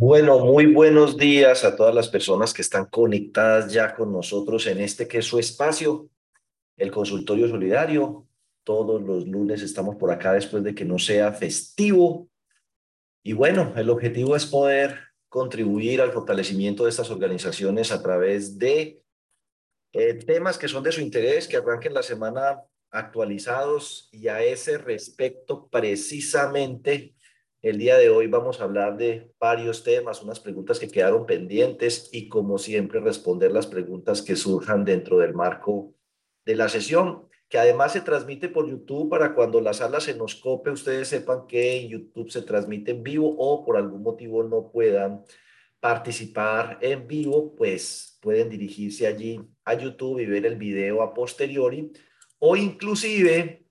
Bueno, muy buenos días a todas las personas que están conectadas ya con nosotros en este que es su espacio, el consultorio solidario. Todos los lunes estamos por acá después de que no sea festivo. Y bueno, el objetivo es poder contribuir al fortalecimiento de estas organizaciones a través de eh, temas que son de su interés, que arranquen la semana actualizados y a ese respecto precisamente el día de hoy vamos a hablar de varios temas, unas preguntas que quedaron pendientes y como siempre responder las preguntas que surjan dentro del marco de la sesión, que además se transmite por YouTube para cuando la sala se nos cope, ustedes sepan que YouTube se transmite en vivo o por algún motivo no puedan participar en vivo, pues pueden dirigirse allí a YouTube y ver el video a posteriori o inclusive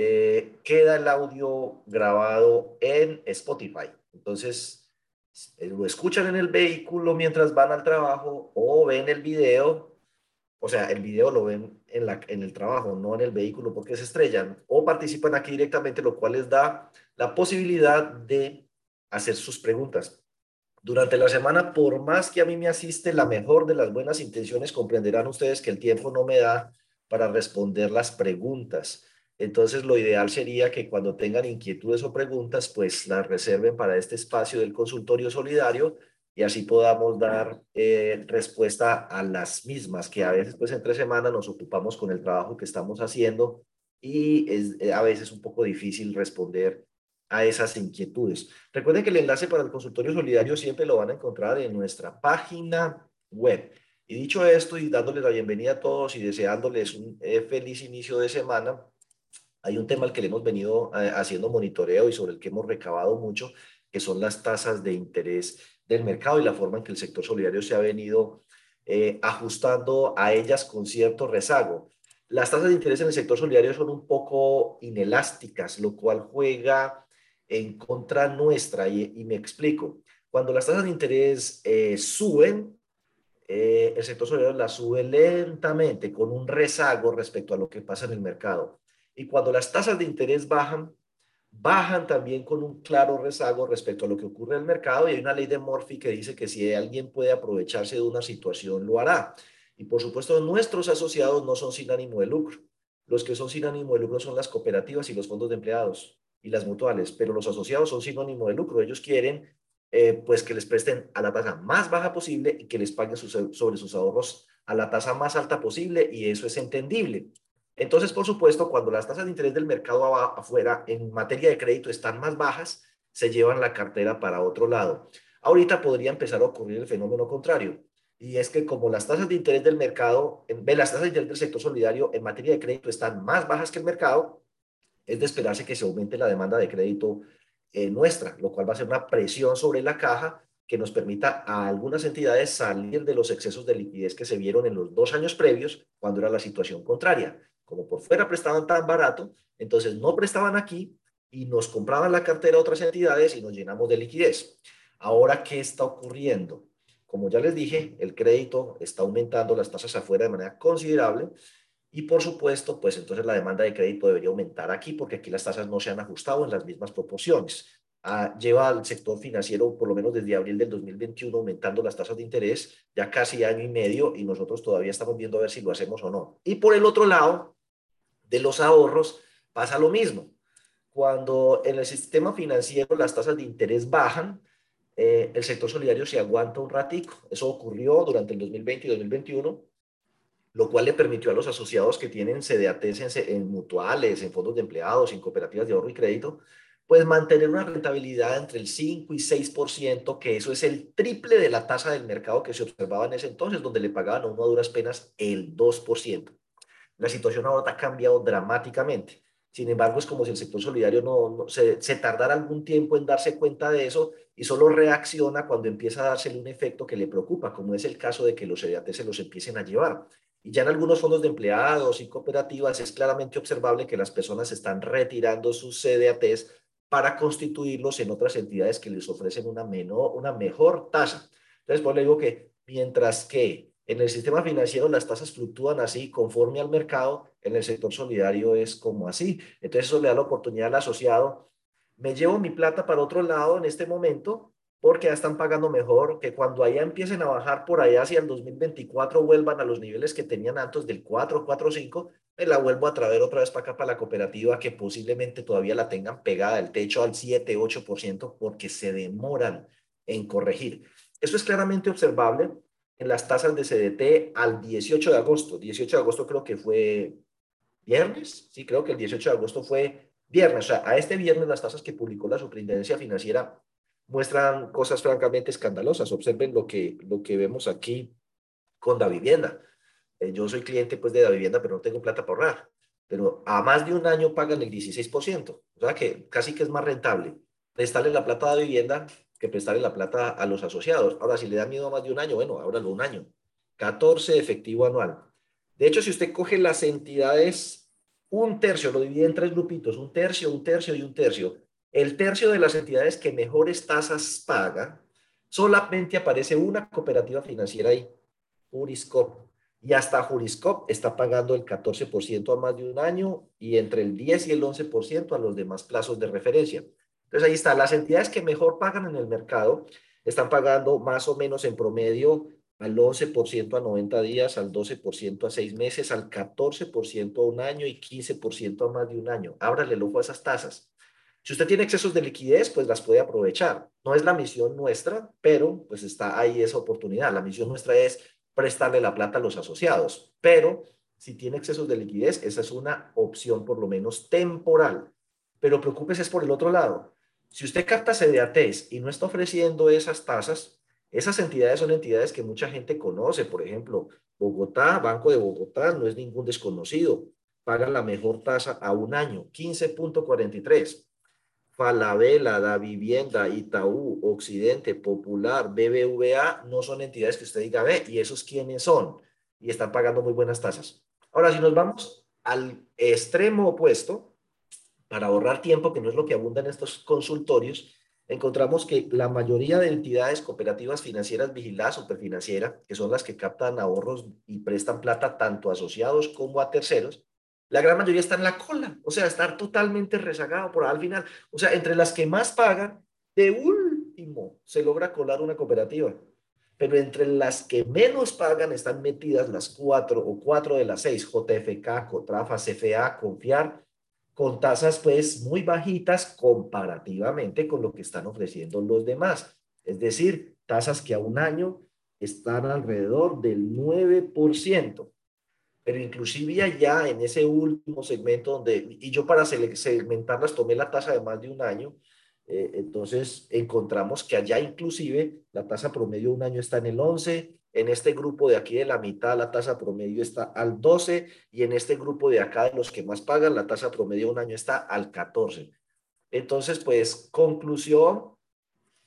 eh, queda el audio grabado en Spotify. Entonces, eh, lo escuchan en el vehículo mientras van al trabajo o ven el video, o sea, el video lo ven en, la, en el trabajo, no en el vehículo porque se estrellan, o participan aquí directamente, lo cual les da la posibilidad de hacer sus preguntas. Durante la semana, por más que a mí me asiste la mejor de las buenas intenciones, comprenderán ustedes que el tiempo no me da para responder las preguntas. Entonces, lo ideal sería que cuando tengan inquietudes o preguntas, pues las reserven para este espacio del consultorio solidario y así podamos dar eh, respuesta a las mismas, que a veces, pues entre semanas nos ocupamos con el trabajo que estamos haciendo y es eh, a veces un poco difícil responder a esas inquietudes. Recuerden que el enlace para el consultorio solidario siempre lo van a encontrar en nuestra página web. Y dicho esto y dándoles la bienvenida a todos y deseándoles un eh, feliz inicio de semana, hay un tema al que le hemos venido eh, haciendo monitoreo y sobre el que hemos recabado mucho, que son las tasas de interés del mercado y la forma en que el sector solidario se ha venido eh, ajustando a ellas con cierto rezago. Las tasas de interés en el sector solidario son un poco inelásticas, lo cual juega en contra nuestra y, me explico. Cuando las tasas de interés eh, suben, el sector solidario las sube lentamente, con un rezago respecto a lo que pasa en el mercado. Y cuando las tasas de interés bajan, bajan también con un claro rezago respecto a lo que ocurre en el mercado y hay una ley de Murphy que dice que si alguien puede aprovecharse de una situación, lo hará. Y por supuesto, nuestros asociados no son sin ánimo de lucro. Los que son sin ánimo de lucro son las cooperativas y los fondos de empleados y las mutuales, pero los asociados son sin ánimo de lucro. Ellos quieren eh, pues que les presten a la tasa más baja posible y que les paguen sobre sus ahorros a la tasa más alta posible y eso es entendible. Entonces, por supuesto, cuando las tasas de interés del mercado afuera en materia de crédito están más bajas, se llevan la cartera para otro lado. Ahorita podría empezar a ocurrir el fenómeno contrario, y es que como las tasas de interés del mercado, las tasas de interés del sector solidario en materia de crédito están más bajas que el mercado, es de esperarse que se aumente la demanda de crédito eh, nuestra, lo cual va a ser una presión sobre la caja que nos permita a algunas entidades salir de los excesos de liquidez que se vieron en los dos años previos, cuando era la situación contraria como por fuera prestaban tan barato, entonces no prestaban aquí y nos compraban la cartera a otras entidades y nos llenamos de liquidez. Ahora, ¿qué está ocurriendo? Como ya les dije, el crédito está aumentando las tasas afuera de manera considerable y por supuesto, pues entonces la demanda de crédito debería aumentar aquí porque aquí las tasas no se han ajustado en las mismas proporciones. Ah, lleva al sector financiero, por lo menos desde abril del 2021, aumentando las tasas de interés ya casi año y medio y nosotros todavía estamos viendo a ver si lo hacemos o no. Y por el otro lado, de los ahorros, pasa lo mismo. Cuando en el sistema financiero las tasas de interés bajan, eh, el sector solidario se aguanta un ratico. Eso ocurrió durante el 2020 y 2021, lo cual le permitió a los asociados que tienen CDATs en, mutuales, en fondos de empleados, en cooperativas de ahorro y crédito, pues mantener una rentabilidad entre el 5 y 6%, que eso es el triple de la tasa del mercado que se observaba en ese entonces, donde le pagaban a uno a duras penas el 2%. La situación ahora ha cambiado dramáticamente. Sin embargo, es como si el sector solidario no, se, tardara algún tiempo en darse cuenta de eso y solo reacciona cuando empieza a dársele un efecto que le preocupa, como es el caso de que los CDAT se los empiecen a llevar. Y ya en algunos fondos de empleados y cooperativas es claramente observable que las personas están retirando sus CDATs para constituirlos en otras entidades que les ofrecen una, menor, una mejor tasa. Entonces, pues le digo que mientras que en el sistema financiero las tasas fluctúan así conforme al mercado, en el sector solidario es como así. Entonces eso le da la oportunidad al asociado. Me llevo mi plata para otro lado en este momento porque ya están pagando mejor, que cuando allá empiecen a bajar por allá hacia el 2024 vuelvan a los niveles que tenían antes del 4, 4, 5, me la vuelvo a traer otra vez para acá, para la cooperativa, que posiblemente todavía la tengan pegada el techo al 7, 8%, porque se demoran en corregir. Eso es claramente observable en las tasas de CDT al 18 de agosto. 18 de agosto creo que fue viernes, sí, creo que el 18 de agosto fue viernes. O sea, a este viernes las tasas que publicó la Superintendencia Financiera muestran cosas francamente escandalosas. Observen lo que, lo que vemos aquí con la vivienda. Eh, yo soy cliente pues de la vivienda, pero no tengo plata para ahorrar. Pero a más de un año pagan el 16%. O sea que casi que es más rentable prestarle la plata a la vivienda que prestarle la plata a los asociados. Ahora, si le da miedo a más de un año, bueno, ábralo un año. 14 efectivo anual. De hecho, si usted coge las entidades, un tercio, lo divide en tres grupitos, un tercio, un tercio y un tercio el tercio de las entidades que mejores tasas paga, solamente aparece una cooperativa financiera ahí, Juriscop. Y hasta Juriscop está pagando el 14% a más de un año y entre el 10 y el 11% a los demás plazos de referencia. Entonces ahí está, las entidades que mejor pagan en el mercado están pagando más o menos en promedio al 11% a 90 días, al 12% a 6 meses, al 14% a un año y 15% a más de un año. Ábrale el ojo a esas tasas. Si usted tiene excesos de liquidez, pues las puede aprovechar. No es la misión nuestra, pero pues está ahí esa oportunidad. La misión nuestra es prestarle la plata a los asociados, pero si tiene excesos de liquidez, esa es una opción por lo menos temporal. Pero preocúpese es por el otro lado. Si usted capta CDATs y no está ofreciendo esas tasas, esas entidades son entidades que mucha gente conoce. Por ejemplo, Bogotá, Banco de Bogotá, no es ningún desconocido. Pagan la mejor tasa a un año, 15.43. Falabella, Da Vivienda, Itaú, Occidente, Popular, BBVA, no son entidades que usted diga, ve, ¿y esos quiénes son? Y están pagando muy buenas tasas. Ahora, si nos vamos al extremo opuesto, para ahorrar tiempo, que no es lo que abunda en estos consultorios, encontramos que la mayoría de entidades cooperativas financieras vigiladas superfinanciera, que son las que captan ahorros y prestan plata tanto a asociados como a terceros, la gran mayoría está en la cola, o sea, estar totalmente rezagado por al final. O sea, entre las que más pagan, de último se logra colar una cooperativa. Pero entre las que menos pagan están metidas las cuatro o cuatro de las seis, JFK, Cotrafa, CFA, Confiar, con tasas pues muy bajitas comparativamente con lo que están ofreciendo los demás. Es decir, tasas que a un año están alrededor del 9% pero inclusive allá en ese último segmento donde, y yo para segmentarlas tomé la tasa de más de un año, eh, entonces encontramos que allá inclusive la tasa promedio de un año está en el 11, en este grupo de aquí de la mitad la tasa promedio está al 12 y en este grupo de acá de los que más pagan la tasa promedio un año está al 14. Entonces, pues conclusión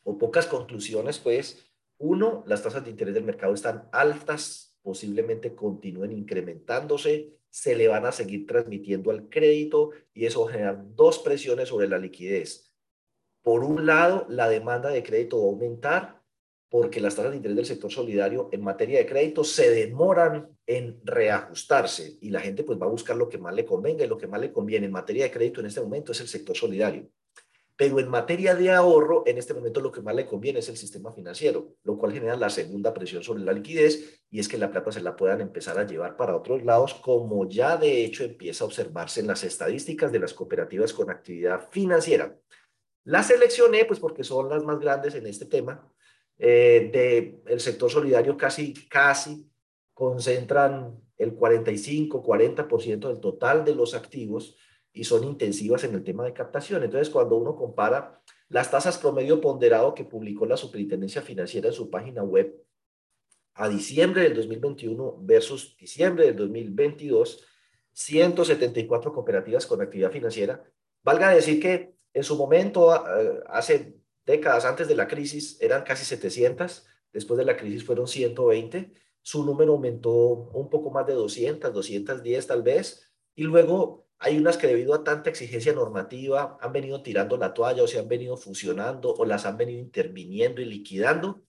o pocas conclusiones, pues uno, las tasas de interés del mercado están altas posiblemente continúen incrementándose, se le van a seguir transmitiendo al crédito y eso genera dos presiones sobre la liquidez. Por un lado, la demanda de crédito va a aumentar porque las tasas de interés del sector solidario en materia de crédito se demoran en reajustarse y la gente pues va a buscar lo que más le convenga y lo que más le conviene en materia de crédito en este momento es el sector solidario. Pero en materia de ahorro, en este momento lo que más le conviene es el sistema financiero, lo cual genera la segunda presión sobre la liquidez y es que la plata se la puedan empezar a llevar para otros lados, como ya de hecho empieza a observarse en las estadísticas de las cooperativas con actividad financiera. Las seleccioné pues porque son las más grandes en este tema. Eh, del sector solidario casi, casi concentran el 45, 40% del total de los activos y son intensivas en el tema de captación. Entonces, cuando uno compara las tasas promedio ponderado que publicó la Superintendencia Financiera en su página web a diciembre del 2021 versus diciembre del 2022, 174 cooperativas con actividad financiera. Valga decir que en su momento, eh, hace décadas antes de la crisis, eran casi 700, después de la crisis fueron 120, su número aumentó un poco más de 200, 210 tal vez, y luego hay unas que debido a tanta exigencia normativa han venido tirando la toalla o se han venido fusionando o las han venido interviniendo y liquidando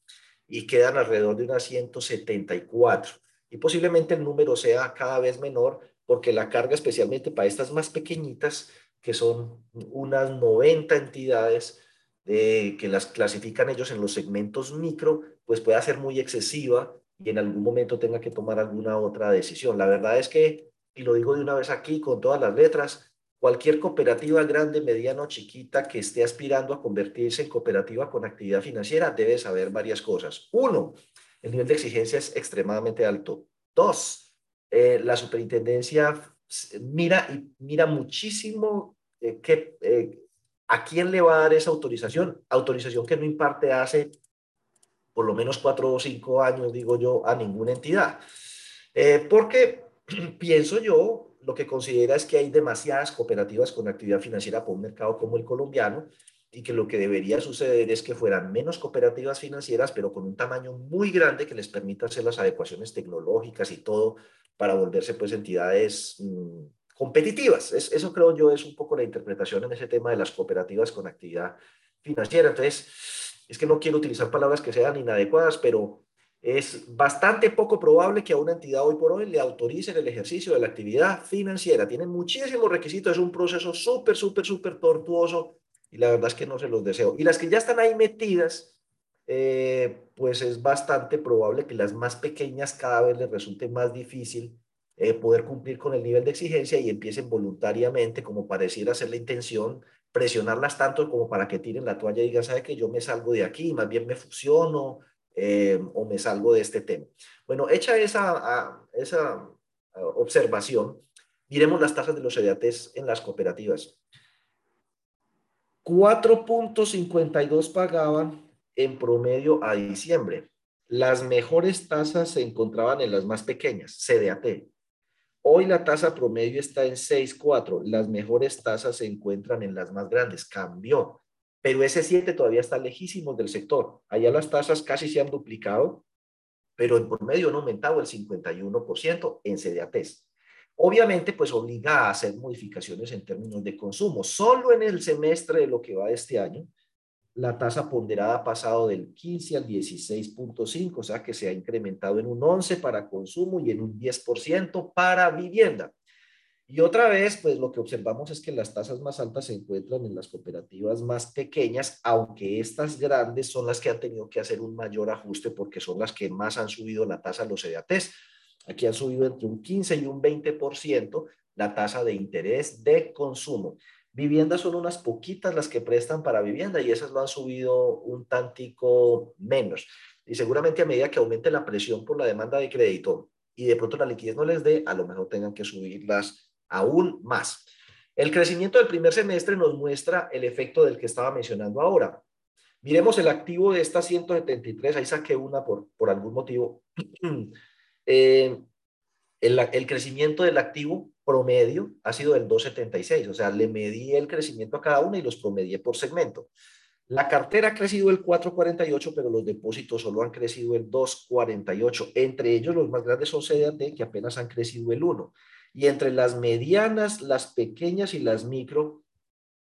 y quedan alrededor de unas 174. Y posiblemente el número sea cada vez menor porque la carga especialmente para estas más pequeñitas, que son unas 90 entidades, eh, que las clasifican ellos en los segmentos micro, pues pueda ser muy excesiva y en algún momento tenga que tomar alguna otra decisión. La verdad es que, y lo digo de una vez aquí con todas las letras, cualquier cooperativa grande, mediana o chiquita que esté aspirando a convertirse en cooperativa con actividad financiera debe saber varias cosas. Uno, el nivel de exigencia es extremadamente alto. Dos, eh, la superintendencia mira y mira muchísimo eh, que, eh, a quién le va a dar esa autorización, autorización que no imparte hace por lo menos cuatro o cinco años, digo yo, a ninguna entidad. Eh, porque pienso yo, lo que considera es que hay demasiadas cooperativas con actividad financiera para un mercado como el colombiano y que lo que debería suceder es que fueran menos cooperativas financieras, pero con un tamaño muy grande que les permita hacer las adecuaciones tecnológicas y todo para volverse pues entidades mm, competitivas. Es, eso creo yo es un poco la interpretación en ese tema de las cooperativas con actividad financiera. Entonces, es que no quiero utilizar palabras que sean inadecuadas, pero es bastante poco probable que a una entidad hoy por hoy le autoricen el ejercicio de la actividad financiera. Tienen muchísimos requisitos, es un proceso súper, súper, súper tortuoso y la verdad es que no se los deseo. Y las que ya están ahí metidas, eh, pues es bastante probable que las más pequeñas cada vez les resulte más difícil eh, poder cumplir con el nivel de exigencia y empiecen voluntariamente, como pareciera ser la intención, presionarlas tanto como para que tiren la toalla y digan, ¿sabe que yo me salgo de aquí, más bien me fusiono eh, o me salgo de este tema? Bueno, hecha esa, esa observación, miremos las tasas de los EDATs en las cooperativas. 4.52 pagaban en promedio a diciembre. Las mejores tasas se encontraban en las más pequeñas, CDAT. Hoy la tasa promedio está en 6.4. Las mejores tasas se encuentran en las más grandes. Cambió. Pero ese 7 todavía está lejísimo del sector. Allá las tasas casi se han duplicado, pero en promedio han aumentado el 51% en CDATs. Obviamente, pues obliga a hacer modificaciones en términos de consumo. Solo en el semestre de lo que va de este año, la tasa ponderada ha pasado del 15 al 16.5, o sea que se ha incrementado en un 11 para consumo y en un 10% para vivienda. Y otra vez, pues lo que observamos es que las tasas más altas se encuentran en las cooperativas más pequeñas, aunque estas grandes son las que han tenido que hacer un mayor ajuste porque son las que más han subido la tasa los EDATs. Aquí han subido entre un 15 y un 20% la tasa de interés de consumo. Viviendas son unas poquitas las que prestan para vivienda y esas lo han subido un tantico menos. Y seguramente a medida que aumente la presión por la demanda de crédito y de pronto la liquidez no les dé, a lo mejor tengan que subirlas aún más. El crecimiento del primer semestre nos muestra el efecto del que estaba mencionando ahora. Miremos el activo de esta 173, ahí saqué una por, por algún motivo. eh, el, crecimiento del activo promedio ha sido del 2,76, o sea, le medí el crecimiento a cada una y los promedié por segmento. La cartera ha crecido el 4,48, pero los depósitos solo han crecido el 2,48. Entre ellos, los más grandes son CDAT, que apenas han crecido el 1. Y entre las medianas, las pequeñas y las micro,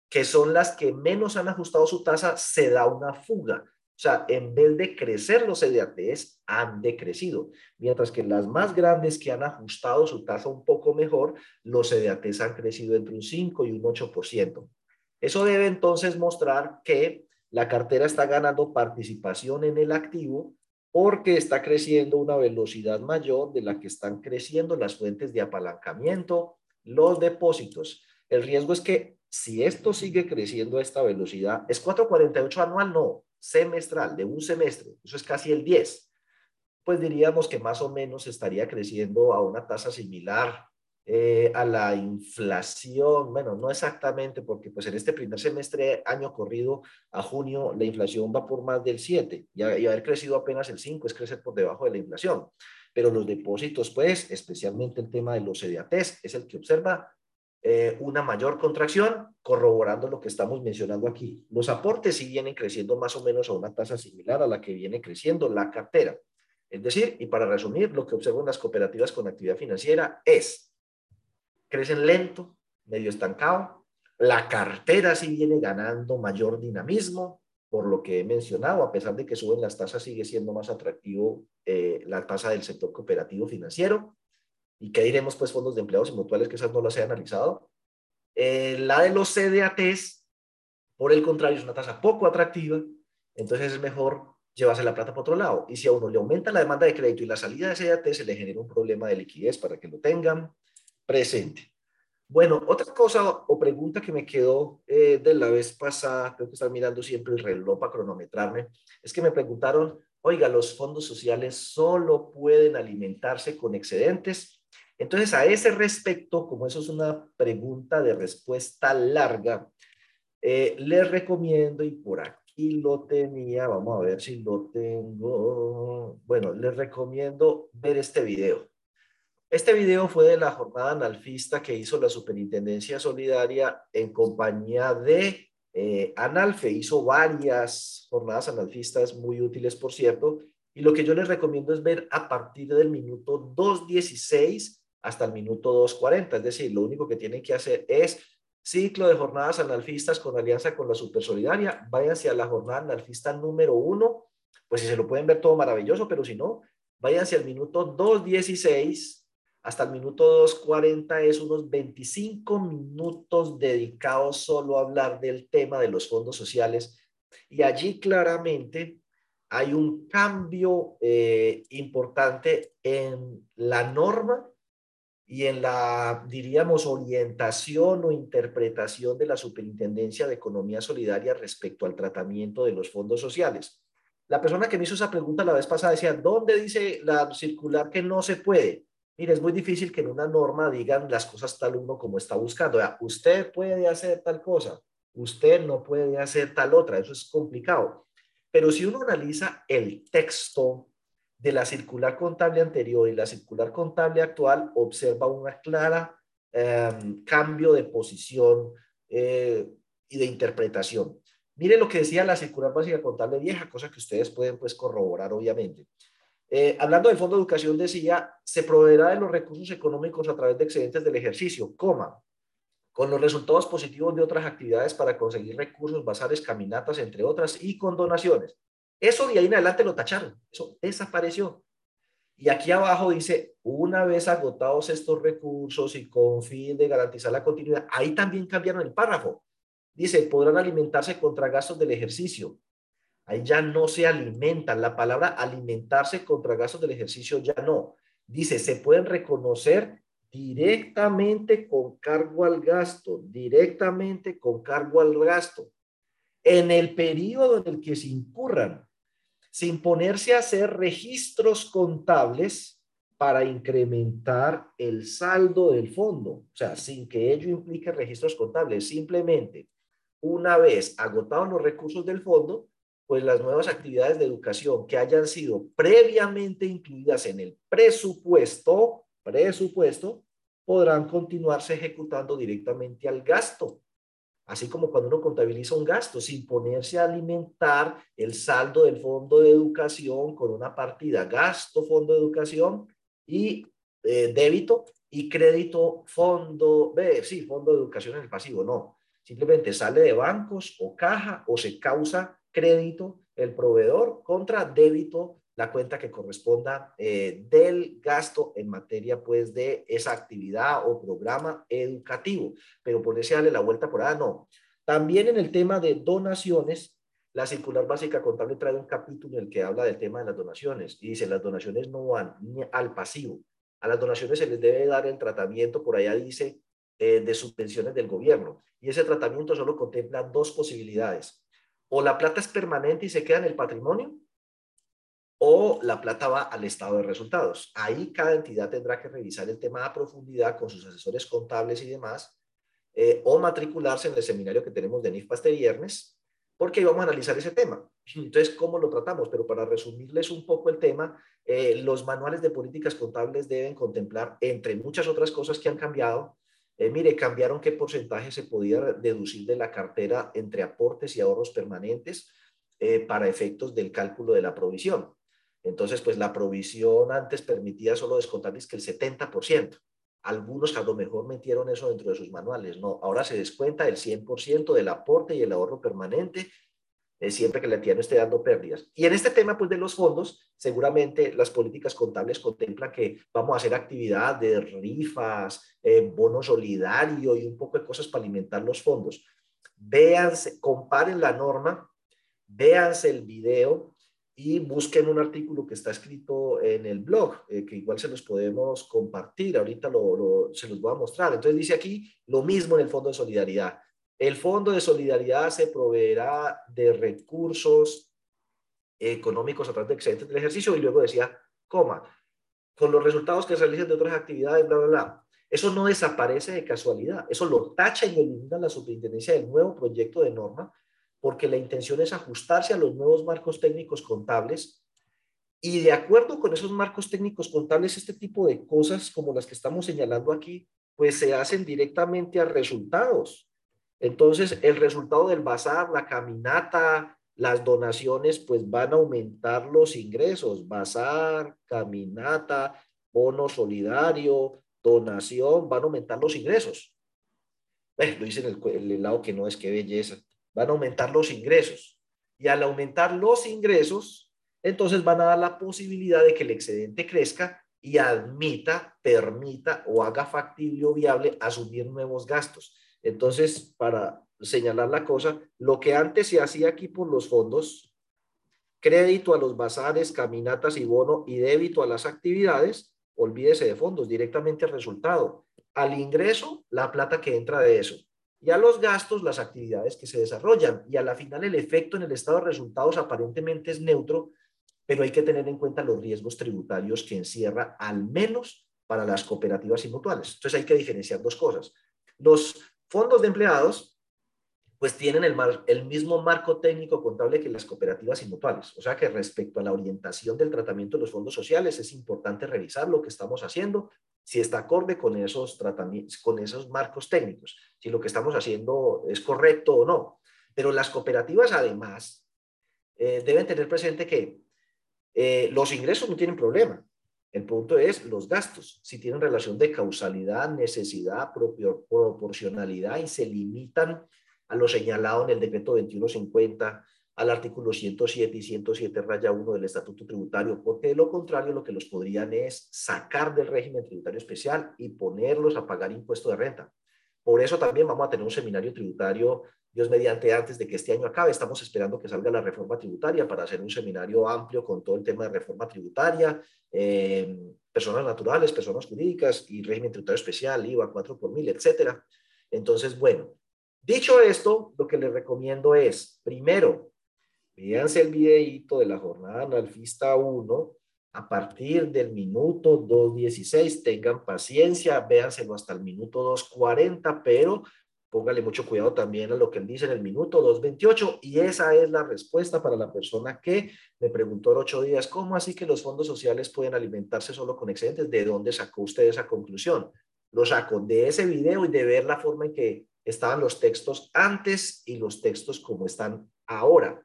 que son las que menos han ajustado su tasa, se da una fuga. Sea, en vez de crecer los CDATs, han decrecido. Mientras que las más grandes que han ajustado su tasa un poco mejor, los CDATs han crecido entre un 5 y un 8%. Eso debe entonces mostrar que la cartera está ganando participación en el activo porque está creciendo una velocidad mayor de la que están creciendo las fuentes de apalancamiento, los depósitos. El riesgo es que si esto sigue creciendo a esta velocidad, es 448 anual, no, semestral, de un semestre, eso es casi el 10, pues diríamos que más o menos estaría creciendo a una tasa similar eh, a la inflación, bueno, no exactamente, porque pues en este primer semestre, año corrido a junio, la inflación va por más del 7 y, y haber crecido apenas el 5 es crecer por debajo de la inflación. Pero los depósitos, pues, especialmente el tema de los CDATs, es el que observa eh, una mayor contracción, corroborando lo que estamos mencionando aquí. Los aportes sí vienen creciendo más o menos a una tasa similar a la que viene creciendo la cartera. Es decir, y para resumir, lo que observo en las cooperativas con actividad financiera es, crecen lento, medio estancado, la cartera sí viene ganando mayor dinamismo, por lo que he mencionado, a pesar de que suben las tasas, sigue siendo más atractivo eh, la tasa del sector cooperativo financiero. ¿Y qué diremos, pues, fondos de empleados y mutuales que esas no las he analizado? Eh, la de los CDATs, Por el contrario, es una tasa poco atractiva, entonces es mejor llevarse la plata para otro lado. Y si a uno le aumenta la demanda de crédito y la salida de ese se le genera un problema de liquidez para que lo tengan presente. Bueno, otra cosa o pregunta que me quedó eh, de la vez pasada, tengo que estar mirando siempre el reloj para cronometrarme, es que me preguntaron, oiga, los fondos sociales solo pueden alimentarse con excedentes. Entonces, a ese respecto, como eso es una pregunta de respuesta larga, eh, les recomiendo, y por aquí lo tenía, vamos a ver si lo tengo, bueno, les recomiendo ver este video. Este video fue de la jornada analfista que hizo la Superintendencia Solidaria en compañía de eh, Analfe. Hizo varias jornadas analfistas muy útiles, por cierto. Y lo que yo les recomiendo es ver a partir del minuto 2.16 hasta el minuto 2.40. Es decir, lo único que tienen que hacer es ciclo de jornadas analfistas con alianza con la Supersolidaria. Váyanse a la jornada analfista número uno. Pues si se lo pueden ver todo maravilloso, pero si no, váyanse al minuto 2.16 hasta el minuto 2.40 es unos 25 minutos dedicados solo a hablar del tema de los fondos sociales. Y allí claramente hay un cambio eh, importante en la norma y en la, diríamos, orientación o interpretación de la Superintendencia de Economía Solidaria respecto al tratamiento de los fondos sociales. La persona que me hizo esa pregunta la vez pasada decía, ¿dónde dice la circular que no se puede? Mire, es muy difícil que en una norma digan las cosas tal uno como está buscando. usted puede hacer tal cosa, usted no puede hacer tal otra. Eso es complicado. Pero si uno analiza el texto de la circular contable anterior y la circular contable actual, observa una clara em, cambio de posición eh, y de interpretación. Mire lo que decía la circular básica contable vieja, cosa que ustedes pueden pues corroborar obviamente. Eh, hablando del Fondo de Educación, decía, se proveerá de los recursos económicos a través de excedentes del ejercicio, coma, con los resultados positivos de otras actividades para conseguir recursos, basares, caminatas, entre otras, y con donaciones. Eso de ahí en adelante lo tacharon, eso desapareció. Y aquí abajo dice, una vez agotados estos recursos y con fin de garantizar la continuidad, ahí también cambiaron el párrafo. Dice, podrán alimentarse contra gastos del ejercicio, Ahí ya no se alimentan. La palabra alimentarse contra gastos del ejercicio ya no. Dice, se pueden reconocer directamente con cargo al gasto, directamente con cargo al gasto, en el periodo en el que se incurran, sin ponerse a hacer registros contables para incrementar el saldo del fondo, o sea, sin que ello implique registros contables, simplemente una vez agotados los recursos del fondo, pues las nuevas actividades de educación que hayan sido previamente incluidas en el presupuesto, presupuesto, podrán continuarse ejecutando directamente al gasto. Así como cuando uno contabiliza un gasto, sin ponerse a alimentar el saldo del fondo de educación con una partida gasto, fondo de educación y eh, débito y crédito, fondo, sí, fondo de educación en el pasivo, no. Simplemente sale de bancos o caja o se causa crédito el proveedor contra débito la cuenta que corresponda eh, del gasto en materia pues de esa actividad o programa educativo. Pero por ese darle la vuelta por ahí, no. También en el tema de donaciones, la circular básica contable trae un capítulo en el que habla del tema de las donaciones y dice las donaciones no van al pasivo. A las donaciones se les debe dar el tratamiento, por allá dice, eh, de subvenciones del gobierno. Y ese tratamiento solo contempla dos posibilidades o la plata es permanente y se queda en el patrimonio, o la plata va al estado de resultados. Ahí cada entidad tendrá que revisar el tema a profundidad con sus asesores contables y demás, eh, o matricularse en el seminario que tenemos de NIFPA este viernes, porque ahí vamos a analizar ese tema. Entonces, ¿cómo lo tratamos? Pero para resumirles un poco el tema, eh, los manuales de políticas contables deben contemplar, entre muchas otras cosas que han cambiado, eh, mire, cambiaron qué porcentaje se podía deducir de la cartera entre aportes y ahorros permanentes eh, para efectos del cálculo de la provisión. Entonces, pues la provisión antes permitía solo descontar que el 70%. Algunos a lo mejor metieron eso dentro de sus manuales. No, ahora se descuenta el 100% del aporte y el ahorro permanente siempre que la entidad no esté dando pérdidas. Y en este tema pues, de los fondos, seguramente las políticas contables contemplan que vamos a hacer actividad de rifas, eh, bono solidario y un poco de cosas para alimentar los fondos. véanse, comparen la norma, véanse el video y busquen un artículo que está escrito en el blog, eh, que igual se los podemos compartir, ahorita lo, se los voy a mostrar. Entonces dice aquí lo mismo en el Fondo de Solidaridad. El Fondo de Solidaridad se proveerá de recursos económicos a través de excedentes del ejercicio y luego decía, coma, con los resultados que se realicen de otras actividades, bla, bla, bla. Eso no desaparece de casualidad, eso lo tacha y elimina la superintendencia del nuevo proyecto de norma porque la intención es ajustarse a los nuevos marcos técnicos contables y de acuerdo con esos marcos técnicos contables, este tipo de cosas como las que estamos señalando aquí, pues se hacen directamente a resultados. Entonces, el resultado del bazar, la caminata, las donaciones, pues van a aumentar los ingresos. Bazar, caminata, bono solidario, donación, van a aumentar los ingresos. Lo hice en el, el lado que no es, qué belleza van a aumentar los ingresos. Y al aumentar los ingresos, entonces van a dar la posibilidad de que el excedente crezca y admita, permita o haga factible o viable asumir nuevos gastos. Entonces, para señalar la cosa, lo que antes se hacía aquí por los fondos, crédito a los bazares, caminatas y bono y débito a las actividades, olvídese de fondos, directamente al resultado. Al ingreso, la plata que entra de eso y a los gastos las actividades que se desarrollan. Y a la final el efecto en el estado de resultados aparentemente es neutro, pero hay que tener en cuenta los riesgos tributarios que encierra al menos para las cooperativas y mutuales. Entonces hay que diferenciar dos cosas. Los fondos de empleados pues tienen el, el mismo marco técnico contable que las cooperativas y mutuales. O sea que respecto a la orientación del tratamiento de los fondos sociales es importante revisar lo que estamos haciendo si está acorde con esos tratamientos, con esos marcos técnicos, si lo que estamos haciendo es correcto o no. Pero las cooperativas además eh, deben tener presente que eh, los ingresos no tienen problema. El punto es los gastos, si tienen relación de causalidad, necesidad, proporcionalidad y se limitan a lo señalado en el decreto 2150 al artículo 107 y 107 raya 1 del Estatuto Tributario, porque de lo contrario lo que los podrían es sacar del régimen tributario especial y ponerlos a pagar impuesto de renta. Por eso también vamos a tener un seminario tributario, Dios mediante, antes de que este año acabe. Estamos esperando que salga la reforma tributaria para hacer un seminario amplio con todo el tema de reforma tributaria, eh, personas naturales, personas jurídicas y régimen tributario especial, IVA 4 por mil, etcétera. Entonces, bueno, dicho esto, lo que les recomiendo es, primero, Véanse el videito de la jornada analfista 1 a partir del minuto 2.16. Tengan paciencia, véanselo hasta el minuto 2.40, pero póngale mucho cuidado también a lo que él dice en el minuto 2.28 y esa es la respuesta para la persona que me preguntó en ocho días, ¿cómo así que los fondos sociales pueden alimentarse solo con excedentes? ¿De dónde sacó usted esa conclusión? Lo saco de ese video y de ver la forma en que estaban los textos antes y los textos como están ahora.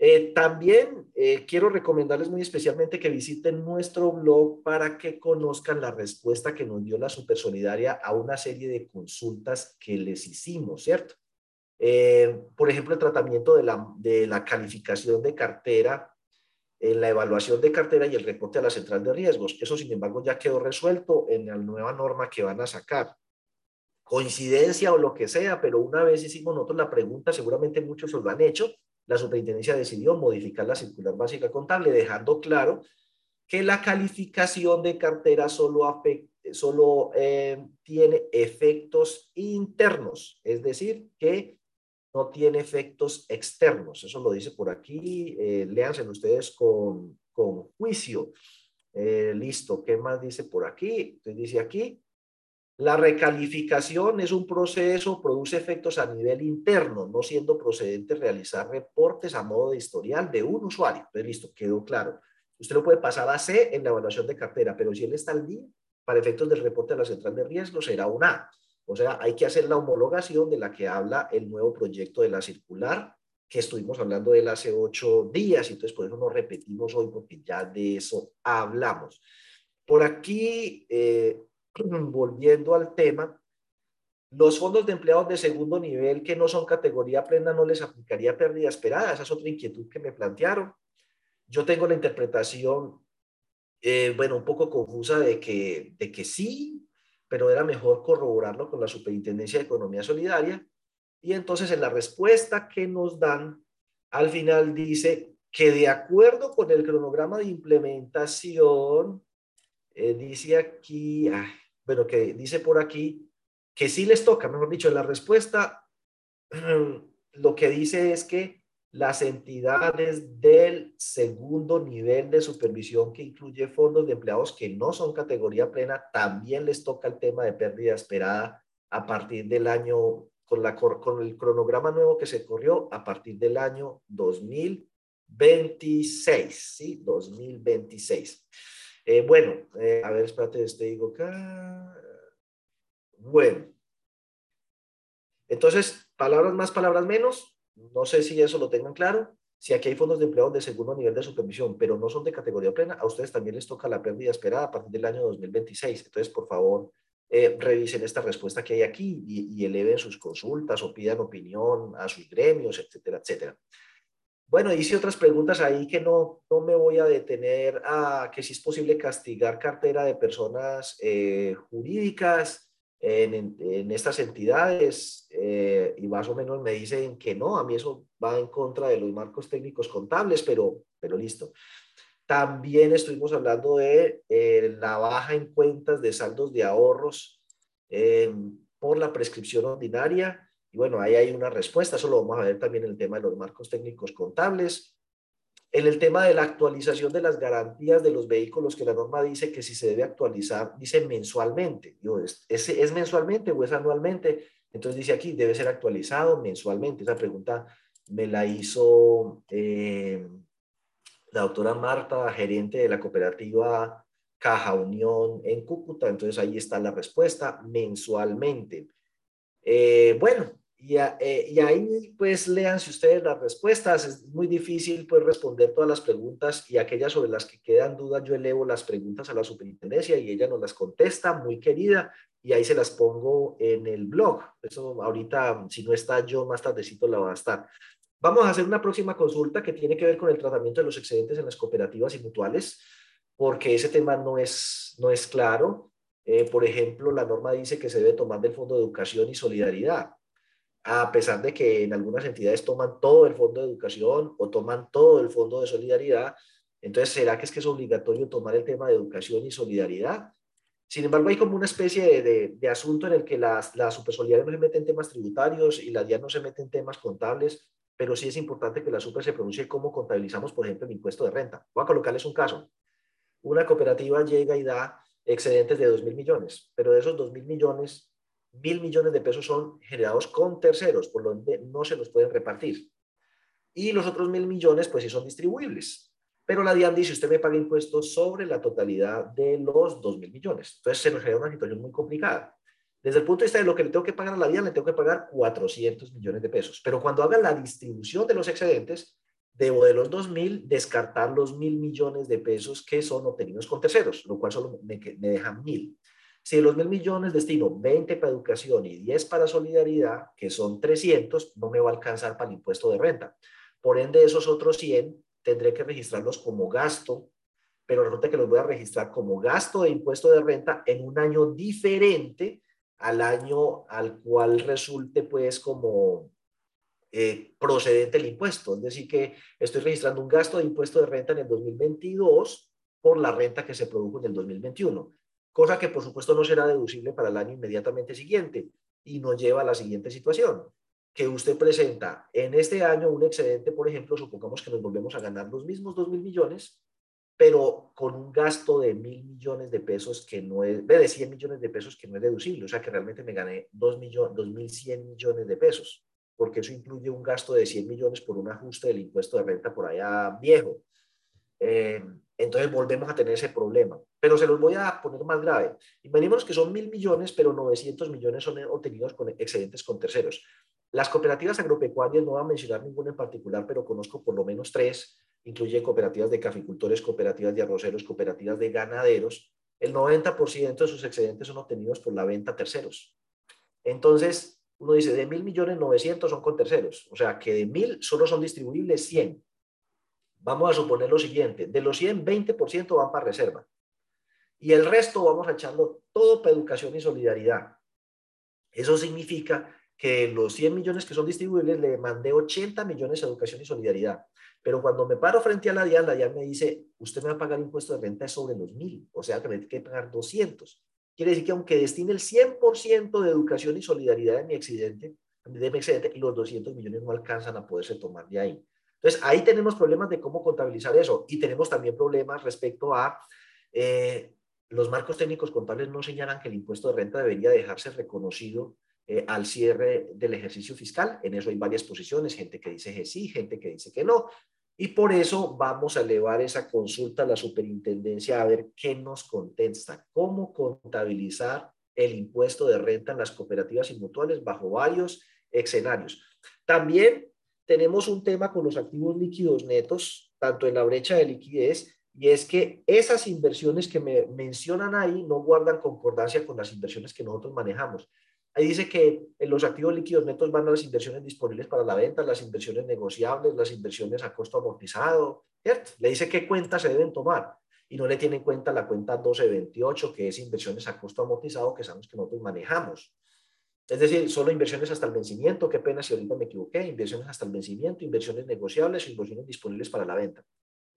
Eh, también eh, quiero recomendarles muy especialmente que visiten nuestro blog para que conozcan la respuesta que nos dio la Supersolidaria a una serie de consultas que les hicimos, ¿cierto? Eh, por ejemplo, el tratamiento de la, de la calificación de cartera, en la evaluación de cartera y el reporte a la central de riesgos. Eso, sin embargo, ya quedó resuelto en la nueva norma que van a sacar. Coincidencia o lo que sea, pero una vez hicimos nosotros la pregunta, seguramente muchos se lo han hecho, la superintendencia decidió modificar la circular básica contable, dejando claro que la calificación de cartera solo, solo eh, tiene efectos internos, es decir, que no tiene efectos externos. Eso lo dice por aquí, eh, ustedes con, con juicio. Eh, listo, ¿qué más dice por aquí? Entonces dice aquí, la recalificación es un proceso, produce efectos a nivel interno, no siendo procedente realizar reportes a modo de historial de un usuario. Entonces, listo, quedó claro. Usted lo puede pasar a C en la evaluación de cartera, pero si él está al día, para efectos del reporte de la central de riesgo, será un A. O sea, hay que hacer la homologación de la que habla el nuevo proyecto de la circular, que estuvimos hablando de él hace ocho días, y entonces por eso nos repetimos hoy, porque ya de eso hablamos. Por aquí, eh, volviendo al tema, los fondos de empleados de segundo nivel que no son categoría plena no les aplicaría pérdida esperada. Esa es otra inquietud que me plantearon. Yo tengo la interpretación, eh, bueno, un poco confusa de que, de que sí, pero era mejor corroborarlo con la Superintendencia de Economía Solidaria. Y entonces en la respuesta que nos dan, al final dice que de acuerdo con el cronograma de implementación, eh, dice aquí, bueno, que dice por aquí que sí les toca, mejor dicho, la respuesta lo que dice es que las entidades del segundo nivel de supervisión que incluye fondos de empleados que no son categoría plena, también les toca el tema de pérdida esperada a partir del año, con, la, con el cronograma nuevo que se corrió a partir del año 2026, ¿sí? 2026. Eh, bueno, eh, a ver, espérate, te digo acá. Bueno. Entonces, palabras más, palabras menos. No sé si eso lo tengan claro. Si aquí hay fondos de empleados de segundo nivel de supervisión, pero no son de categoría plena, a ustedes también les toca la pérdida esperada a partir del año 2026. Entonces, por favor, eh, revisen esta respuesta que hay aquí y, eleven sus consultas o pidan opinión a sus gremios, etcétera, etcétera. Bueno, hice otras preguntas ahí que no, no me voy a detener a que si es posible castigar cartera de personas eh, jurídicas, en, estas entidades eh, y más o menos me dicen que no, a mí eso va en contra de los marcos técnicos contables, pero, pero listo. También estuvimos hablando de eh, la baja en cuentas de saldos de ahorros por la prescripción ordinaria. Bueno, ahí hay una respuesta, eso lo vamos a ver también en el tema de los marcos técnicos contables. En el tema de la actualización de las garantías de los vehículos, que la norma dice que si se debe actualizar, dice mensualmente. ¿es, ¿es, mensualmente o es anualmente? Entonces dice aquí, debe ser actualizado mensualmente. Esa pregunta me la hizo eh, la doctora Marta, gerente de la cooperativa Caja Unión en Cúcuta. Entonces ahí está la respuesta, mensualmente. Eh, bueno, eh, y, ahí pues léanse ustedes las respuestas. Es muy difícil pues responder todas las preguntas y aquellas sobre las que quedan dudas yo elevo las preguntas a la superintendencia y ella nos las contesta, muy querida, y ahí se las pongo en el blog. Eso ahorita, si no está yo, más tardecito la va a estar. Vamos a hacer una próxima consulta que tiene que ver con el tratamiento de los excedentes en las cooperativas y mutuales, porque ese tema no es, no es claro. Eh, por ejemplo, la norma dice que se debe tomar del Fondo de Educación y Solidaridad a pesar de que en algunas entidades toman todo el fondo de educación o toman todo el fondo de solidaridad, entonces, ¿será que es que es obligatorio tomar el tema de educación y solidaridad? Sin embargo, hay como una especie de, asunto en el que la, la supersolidaridad no se mete en temas tributarios y la DIA no se mete en temas contables, pero sí es importante que la super se pronuncie cómo contabilizamos, por ejemplo, el impuesto de renta. Voy a colocarles un caso. Una cooperativa llega y da excedentes de 2 mil millones, pero de esos 2 mil millones, mil millones de pesos son generados con terceros, por lo que no se los pueden repartir. Y los otros mil millones, pues sí son distribuibles. Pero la DIAN dice, usted me paga impuestos sobre la totalidad de los dos mil millones. Entonces se nos genera una situación muy complicada. Desde el punto de vista de lo que le tengo que pagar a la DIAN, le tengo que pagar 400 millones de pesos. Pero cuando haga la distribución de los excedentes, debo de los 2.000 descartar los mil millones de pesos que son obtenidos con terceros, lo cual solo me, me deja mil. Si de los mil millones destino 20 para educación y 10 para solidaridad, que son 300, no me va a alcanzar para el impuesto de renta. Por ende, esos otros 100 tendré que registrarlos como gasto, pero resulta que los voy a registrar como gasto de impuesto de renta en un año diferente al año al cual resulte pues como eh, procedente el impuesto. Es decir, que estoy registrando un gasto de impuesto de renta en el 2022 por la renta que se produjo en el 2021 cosa que por supuesto no será deducible para el año inmediatamente siguiente y nos lleva a la siguiente situación, que usted presenta en este año un excedente, por ejemplo, supongamos que nos volvemos a ganar los mismos 2 mil millones, pero con un gasto de mil millones de pesos que no es, de 100 millones de pesos que no es deducible, o sea que realmente me gané 2 millones, 2.100 millones de pesos, porque eso incluye un gasto de 100 millones por un ajuste del impuesto de renta por allá viejo. Eh, entonces volvemos a tener ese problema. Pero se los voy a poner más grave. Imaginémonos que son mil millones, pero 900 millones son obtenidos con excedentes con terceros. Las cooperativas agropecuarias, no voy a mencionar ninguna en particular, pero conozco por lo menos tres, incluye cooperativas de caficultores, cooperativas de arroceros, cooperativas de ganaderos. El 90% de sus excedentes son obtenidos por la venta a terceros. Entonces, uno dice, de mil millones, 900 son con terceros. O sea, que de mil solo son distribuibles 100. Vamos a suponer lo siguiente, de los 100, 20% van para reserva. Y el resto vamos a echarlo todo para educación y solidaridad. Eso significa que los 100 millones que son distribuibles le mandé 80 millones a educación y solidaridad. Pero cuando me paro frente a la DIAN, la DIAN me dice, usted me va a pagar impuesto de renta sobre los mil, o sea que me tiene que pagar 200. Quiere decir que aunque destine el 100% de educación y solidaridad de mi excedente, de mi excedente, los 200 millones no alcanzan a poderse tomar de ahí. Entonces, ahí tenemos problemas de cómo contabilizar eso y tenemos también problemas respecto a eh, los marcos técnicos contables no señalan que el impuesto de renta debería dejarse reconocido eh, al cierre del ejercicio fiscal. En eso hay varias posiciones, gente que dice que sí, gente que dice que no. Y por eso vamos a elevar esa consulta a la superintendencia a ver qué nos contesta, cómo contabilizar el impuesto de renta en las cooperativas y mutuales bajo varios escenarios. También tenemos un tema con los activos líquidos netos, tanto en la brecha de liquidez, y es que esas inversiones que me mencionan ahí no guardan concordancia con las inversiones que nosotros manejamos. Ahí dice que los activos líquidos netos van a las inversiones disponibles para la venta, las inversiones negociables, las inversiones a costo amortizado. Le dice qué cuentas se deben tomar y no le tiene en cuenta la cuenta 1228, que es inversiones a costo amortizado, que sabemos que nosotros manejamos. Es decir, solo inversiones hasta el vencimiento, qué pena si ahorita me equivoqué, inversiones hasta el vencimiento, inversiones negociables inversiones disponibles para la venta.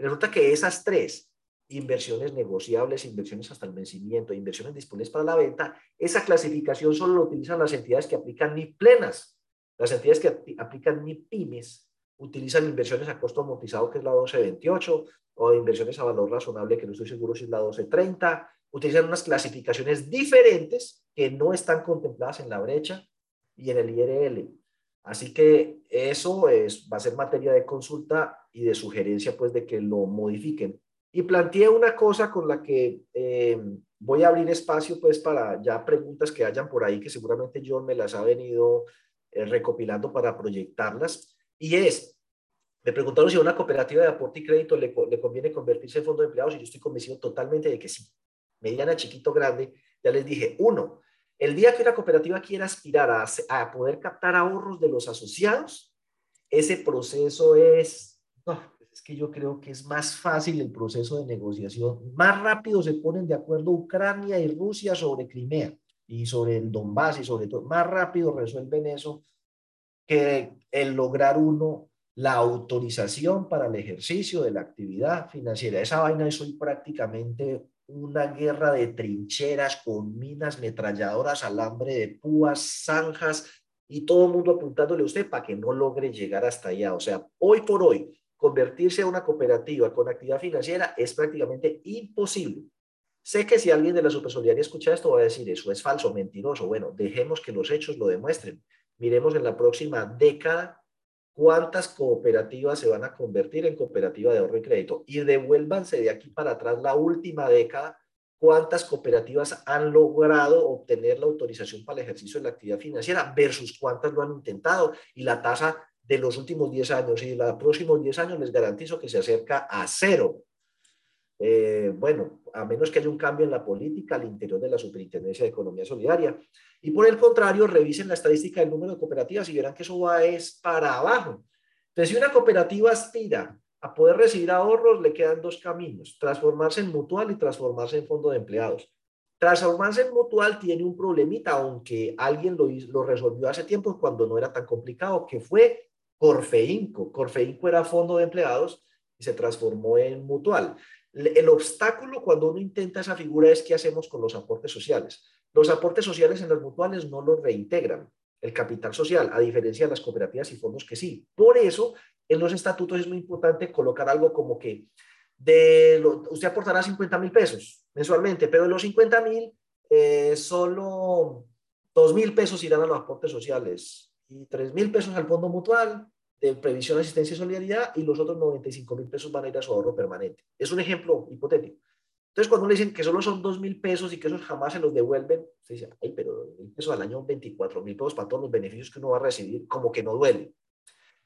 Resulta que esas tres inversiones negociables, inversiones hasta el vencimiento, inversiones disponibles para la venta, esa clasificación solo lo utilizan las entidades que aplican ni plenas. Las entidades que aplican ni pymes utilizan inversiones a costo amortizado, que es la 1228, o inversiones a valor razonable, que no estoy seguro si es la 1230. Utilizan unas clasificaciones diferentes que no están contempladas en la brecha y en el IRL. Así que eso es, va a ser materia de consulta y de sugerencia, pues, de que lo modifiquen y planteé una cosa con la que eh, voy a abrir espacio pues para ya preguntas que hayan por ahí, que seguramente John me las ha venido eh, recopilando para proyectarlas. Y es, me preguntaron si a una cooperativa de aporte y crédito le, le conviene convertirse en fondo de empleados y yo estoy convencido totalmente de que sí. Mediana, chiquito, grande. Ya les dije, uno, el día que una cooperativa quiera aspirar a, poder captar ahorros de los asociados, ese proceso es, es que yo creo que es más fácil el proceso de negociación. Más rápido se ponen de acuerdo Ucrania y Rusia sobre Crimea y sobre el Donbass y sobre todo. Más rápido resuelven eso que el lograr uno la autorización para el ejercicio de la actividad financiera. Esa vaina es hoy prácticamente una guerra de trincheras con minas, metralladoras, alambre de púas, zanjas y todo el mundo apuntándole a usted para que no logre llegar hasta allá. O sea, hoy por hoy, convertirse a una cooperativa con actividad financiera es prácticamente imposible. Sé que si alguien de la Supersolidaria escucha esto va a decir, eso es falso, mentiroso. Bueno, dejemos que los hechos lo demuestren. Miremos en la próxima década cuántas cooperativas se van a convertir en cooperativa de ahorro y crédito. Y devuélvanse de aquí para atrás la última década, cuántas cooperativas han logrado obtener la autorización para el ejercicio de la actividad financiera versus cuántas lo han intentado. Y la tasa de los últimos 10 años y los próximos 10 años les garantizo que se acerca a cero. Eh, bueno, a menos que haya un cambio en la política al interior de la Superintendencia de Economía Solidaria. Y por el contrario, revisen la estadística del número de cooperativas y verán que eso va es para abajo. Entonces, si una cooperativa aspira a poder recibir ahorros, le quedan dos caminos, transformarse en mutual y transformarse en fondo de empleados. Transformarse en mutual tiene un problemita, aunque alguien lo, lo resolvió hace tiempo cuando no era tan complicado, que fue Corfeinco. Corfeinco era fondo de empleados y se transformó en mutual. El obstáculo cuando uno intenta esa figura es qué hacemos con los aportes sociales. Los aportes sociales en los mutuales no los reintegran el capital social, a diferencia de las cooperativas y fondos que sí. Por eso, en los estatutos es muy importante colocar algo como que de usted aportará 50 mil pesos mensualmente, pero de los 50 mil, eh, solo 2 mil pesos irán a los aportes sociales y 3 mil pesos al fondo mutual de previsión, asistencia y solidaridad y los otros 95 mil pesos van a ir a su ahorro permanente. Es un ejemplo hipotético. Entonces, cuando le dicen que solo son 2 mil pesos y que esos jamás se los devuelven, se dice, ay, pero 2 mil pesos al año, 24 mil pesos para todos los beneficios que uno va a recibir, como que no duele.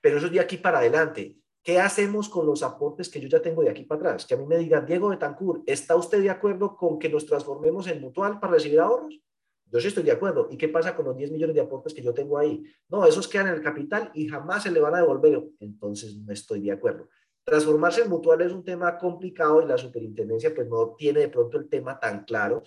Pero eso es de aquí para adelante. ¿Qué hacemos con los aportes que yo ya tengo de aquí para atrás? Que a mí me digan, Diego de Tancur, ¿está usted de acuerdo con que nos transformemos en mutual para recibir ahorros? Yo sí estoy de acuerdo. ¿Y qué pasa con los 10 millones de aportes que yo tengo ahí? No, esos quedan en el capital y jamás se le van a devolver. Entonces no estoy de acuerdo. Transformarse en mutual es un tema complicado y la superintendencia pues no tiene de pronto el tema tan claro.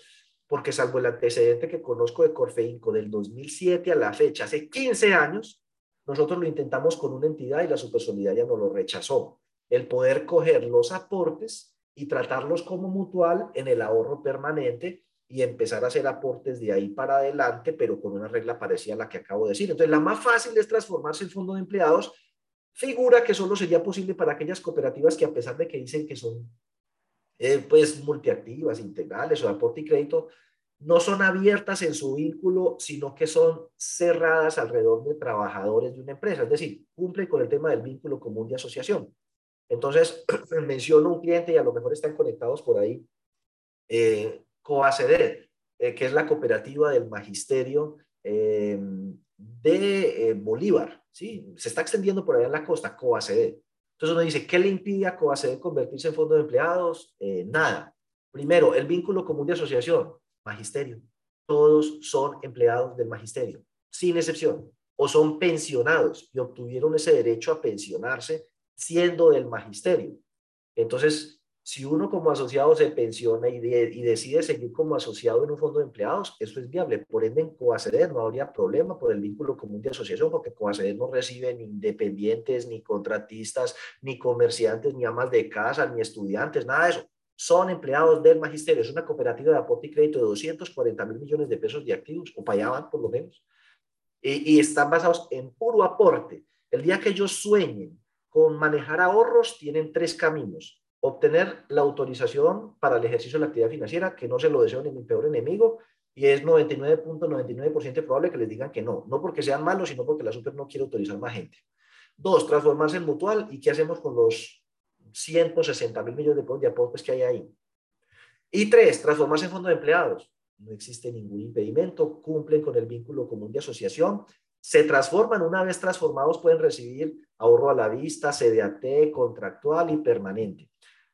porque salvo el antecedente que conozco de Corfeinco del 2007 a la fecha, hace 15 años, nosotros lo intentamos con una entidad y la Supersolidaria nos lo rechazó. El poder coger los aportes y tratarlos como mutual en el ahorro permanente y empezar a hacer aportes de ahí para adelante, pero con una regla parecida a la que acabo de decir. Entonces, la más fácil es transformarse en fondo de empleados, figura que solo sería posible para aquellas cooperativas que a pesar de que dicen que son eh, pues multiactivas, integrales o aporte y crédito, no son abiertas en su vínculo, sino que son cerradas alrededor de trabajadores de una empresa, es decir, cumplen con el tema del vínculo común de asociación. Entonces, menciono un cliente y a lo mejor están conectados por ahí, eh, COACD, eh, que es la cooperativa del magisterio eh, de eh, Bolívar, ¿sí? Se está extendiendo por allá en la costa, COACD. Entonces uno dice, ¿qué le impide a COACD convertirse en fondo de empleados? nada. Primero, el vínculo común de asociación, magisterio. Todos son empleados del magisterio, sin excepción, o son pensionados y obtuvieron ese derecho a pensionarse siendo del magisterio. Entonces, si uno como asociado se pensiona y, y, decide seguir como asociado en un fondo de empleados, eso es viable. Por ende, en Coaceder no habría problema por el vínculo común de asociación, porque Coaceder no recibe ni independientes, ni contratistas, ni comerciantes, ni amas de casa, ni estudiantes, nada de eso. Son empleados del magisterio. Es una cooperativa de aporte y crédito de 240 mil millones de pesos de activos, o van por lo menos. Y, y están basados en puro aporte. El día que ellos sueñen con manejar ahorros, tienen tres caminos obtener la autorización para el ejercicio de la actividad financiera, que no se lo deseo ni mi peor enemigo, y es 99.99% probable que les digan que no, no porque sean malos, sino porque la super no quiere autorizar más gente. Dos, transformarse en mutual, ¿y qué hacemos con los 160 mil millones de, de aportes que hay ahí? Y tres, transformarse en fondo de empleados. No existe ningún impedimento, cumplen con el vínculo común de asociación, se transforman, una vez transformados pueden recibir ahorro a la vista, CDAT, contractual y permanente.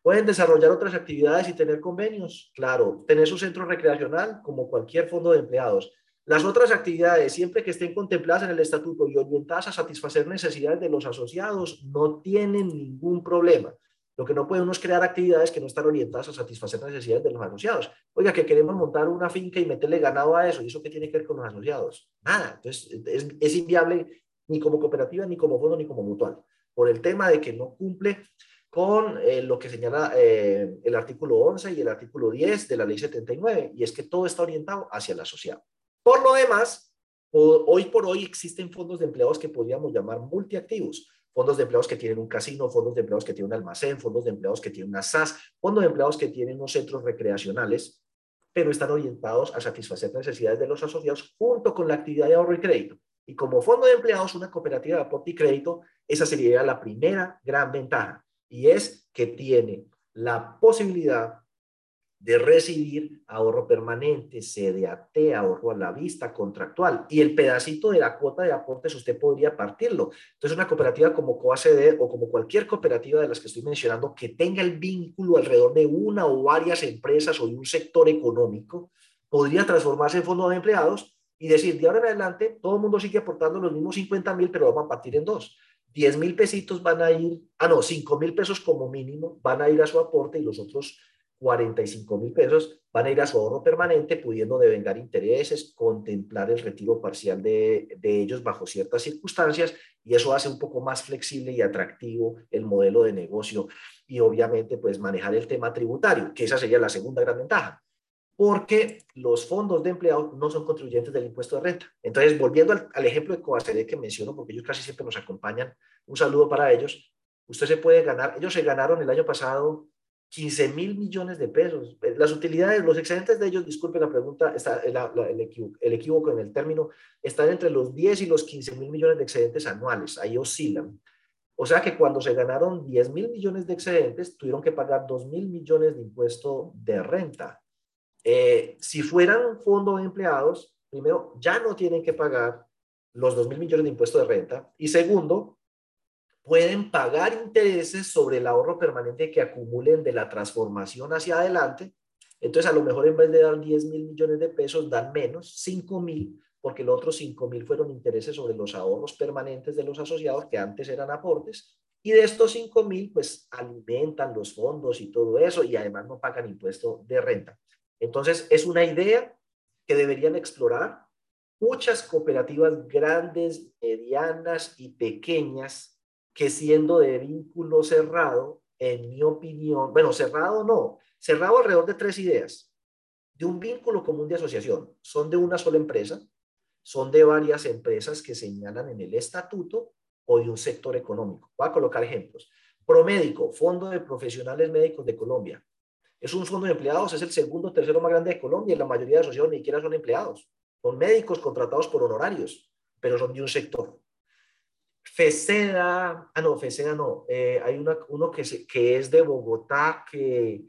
Pueden desarrollar otras actividades y tener convenios, claro, tener su centro recreacional como cualquier fondo de empleados. Las otras actividades, siempre que estén contempladas en el estatuto y orientadas a satisfacer necesidades de los asociados, no tienen ningún problema. Lo que no puede uno es crear actividades que no están orientadas a satisfacer necesidades de los asociados. Oiga, que queremos montar una finca y meterle ganado a eso, ¿y eso qué tiene que ver con los asociados? Nada. Entonces, es, es inviable ni como cooperativa, ni como fondo, ni como mutual, por el tema de que no cumple con eh, lo que señala eh, el artículo 11 y el artículo 10 de la ley 79, y es que todo está orientado hacia el asociado. Por lo demás, hoy por hoy existen fondos de empleados que podríamos llamar multiactivos, fondos de empleados que tienen un casino, fondos de empleados que tienen un almacén, fondos de empleados que tienen una SAS, fondos de empleados que tienen unos centros recreacionales, pero están orientados a satisfacer necesidades de los asociados junto con la actividad de ahorro y crédito. Y como fondo de empleados, una cooperativa de aporte y crédito, esa sería la primera gran ventaja y es que tiene la posibilidad de recibir ahorro permanente, CDAT, ahorro a la vista, contractual. Y el pedacito de la cuota de aportes usted podría partirlo. Entonces, una cooperativa como COACD o como cualquier cooperativa de las que estoy mencionando que tenga el vínculo alrededor de una o varias empresas o de un sector económico, podría transformarse en fondo de empleados y decir, de ahora en adelante, todo el mundo sigue aportando los mismos 50 mil, pero vamos a partir en dos. 10 mil pesitos van a ir, ah, no, 5 mil pesos como mínimo van a ir a su aporte y los otros 45 mil pesos van a ir a su ahorro permanente, pudiendo devengar intereses, contemplar el retiro parcial de, de, ellos bajo ciertas circunstancias, y eso hace un poco más flexible y atractivo el modelo de negocio y obviamente pues manejar el tema tributario, que esa sería la segunda gran ventaja porque los fondos de empleados no son contribuyentes del impuesto de renta. Entonces, volviendo al, ejemplo de Coacede que menciono, porque ellos casi siempre nos acompañan, un saludo para ellos. Usted se puede ganar, ellos se ganaron el año pasado 15 mil millones de pesos. Las utilidades, los excedentes de ellos, disculpe la pregunta, está, el, equívoco, el, equívoco, en el término, están entre los 10 y los 15 mil millones de excedentes anuales, ahí oscilan. O sea que cuando se ganaron 10 mil millones de excedentes, tuvieron que pagar 2 mil millones de impuesto de renta. Eh, si fueran un fondo de empleados, primero, ya no tienen que pagar los 2 mil millones de impuestos de renta. Y segundo, pueden pagar intereses sobre el ahorro permanente que acumulen de la transformación hacia adelante. Entonces, a lo mejor en vez de dar 10 mil millones de pesos, dan menos, 5 mil, porque los otros 5 mil fueron intereses sobre los ahorros permanentes de los asociados que antes eran aportes. Y de estos 5 mil, pues alimentan los fondos y todo eso, y además no pagan impuesto de renta. Entonces, es una idea que deberían explorar muchas cooperativas grandes, medianas y pequeñas que siendo de vínculo cerrado, en mi opinión, bueno, cerrado no, cerrado alrededor de tres ideas, de un vínculo común de asociación, son de una sola empresa, son de varias empresas que señalan en el estatuto o de un sector económico. Voy a colocar ejemplos. Promédico, Fondo de Profesionales Médicos de Colombia. Es un fondo de empleados, es el segundo o tercero más grande de Colombia y la mayoría de asociaciones ni siquiera son empleados. Son médicos contratados por honorarios, pero son de un sector. FECEDA, ah no, FECEDA no, eh, hay una, uno que, que es de Bogotá, que,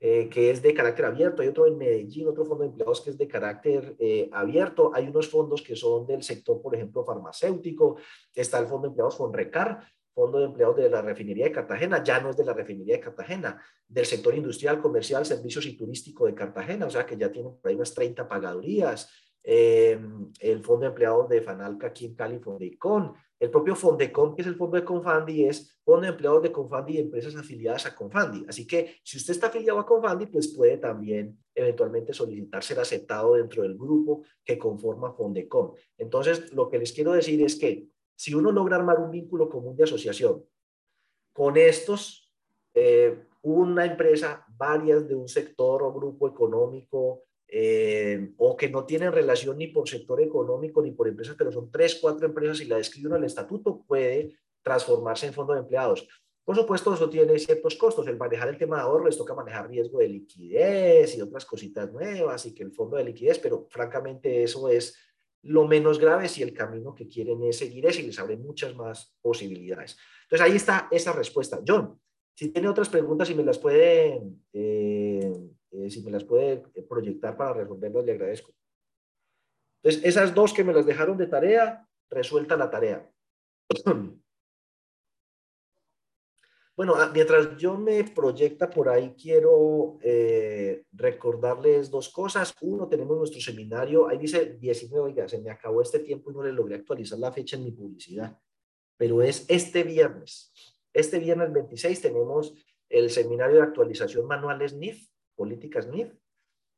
eh, que es de carácter abierto, hay otro en Medellín, otro fondo de empleados que es de carácter eh, abierto, hay unos fondos que son del sector, por ejemplo, farmacéutico, está el fondo de empleados Fonrecar, fondo de empleados de la refinería de Cartagena, ya no es de la refinería de Cartagena, del sector industrial, comercial, servicios y turístico de Cartagena, o sea que ya tienen por ahí unas 30 pagadurías, el fondo de empleados de Fanalca aquí en Cali, Fondecon, el propio Fondecom, que es el fondo de Confandi, es fondo de empleados de Confandi y empresas afiliadas a Confandi. Así que si usted está afiliado a Confandi, pues puede también eventualmente solicitar ser aceptado dentro del grupo que conforma Fondecom. Entonces, lo que les quiero decir es que si uno logra armar un vínculo común de asociación con estos, eh, una empresa, varias de un sector o grupo económico eh, o que no tienen relación ni por sector económico ni por empresas, pero son tres, cuatro empresas y la describen en el estatuto, puede transformarse en fondo de empleados. Por supuesto, eso tiene ciertos costos. El manejar el tema de ahorro les toca manejar riesgo de liquidez y otras cositas nuevas y que el fondo de liquidez, pero francamente eso es lo menos grave si el camino que quieren es seguir es y les abre muchas más posibilidades. Entonces ahí está esa respuesta. John, si tiene otras preguntas y me las puede eh, eh, si me las puede eh, proyectar para resolverlas, le agradezco. Entonces, esas dos que me las dejaron de tarea, resuelta la tarea. Bueno, ah, mientras yo me proyecta por ahí, quiero eh, recordarles dos cosas. Uno, tenemos nuestro seminario, ahí dice 19, oiga, se me acabó este tiempo y no le logré actualizar la fecha en mi publicidad, pero es este viernes. Este viernes 26 tenemos el seminario de actualización manuales NIF, políticas NIF,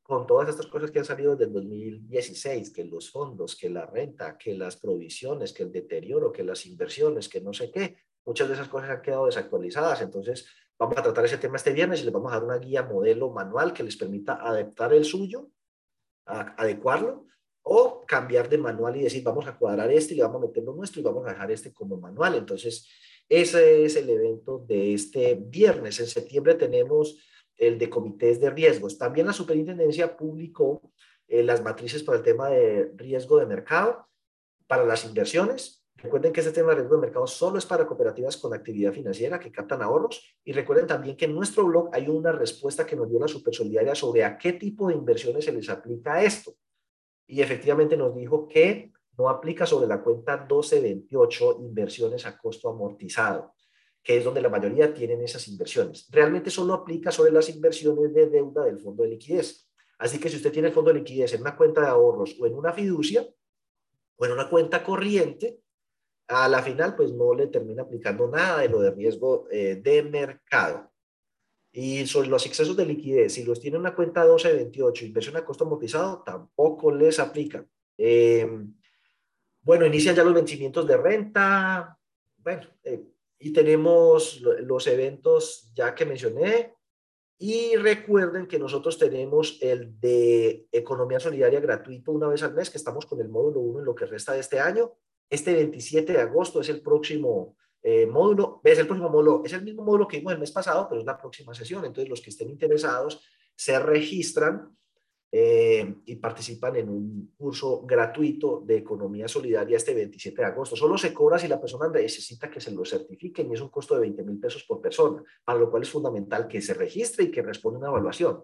con todas estas cosas que han salido desde el 2016, que los fondos, que la renta, que las provisiones, que el deterioro, que las inversiones, que no sé qué, muchas de esas cosas han quedado desactualizadas. Entonces, vamos a tratar ese tema este viernes y les vamos a dar una guía modelo manual que les permita adaptar el suyo, adecuarlo, o cambiar de manual y decir, vamos a cuadrar este y vamos a meterlo nuestro y vamos a dejar este como manual. Entonces, ese es el evento de este viernes. En septiembre tenemos el de comités de riesgos. También la superintendencia publicó eh, las matrices para el tema de riesgo de mercado, para las inversiones. Recuerden que este tema de riesgo de mercado solo es para cooperativas con actividad financiera que captan ahorros. Y recuerden también que en nuestro blog hay una respuesta que nos dio la Supersolidaria sobre a qué tipo de inversiones se les aplica esto. Y efectivamente nos dijo que no aplica sobre la cuenta 1228 inversiones a costo amortizado que es donde la mayoría tienen esas inversiones. Realmente solo aplica sobre las inversiones de deuda del fondo de liquidez. Así que si usted tiene el fondo de liquidez en una cuenta de ahorros o en una fiducia o en una cuenta corriente, a la final pues no le termina aplicando nada de lo de riesgo eh, de mercado. Y sobre los excesos de liquidez, si los tiene en una cuenta 1228, inversión a costo amortizado, tampoco les aplica. Em, bueno, inician ya los vencimientos de renta. Bueno, eh, y tenemos los eventos ya que mencioné. Y recuerden que nosotros tenemos el de economía solidaria gratuito una vez al mes, que estamos con el módulo 1 en lo que resta de este año. Este 27 de agosto es el próximo eh, módulo, es el próximo módulo, es el mismo módulo que vimos el mes pasado, pero es la próxima sesión. Entonces, los que estén interesados se registran eh, y participan en un curso gratuito de economía solidaria este 27 de agosto. Solo se cobra si la persona necesita que se lo certifiquen y es un costo de 20 mil pesos por persona, para lo cual es fundamental que se registre y que responda una evaluación.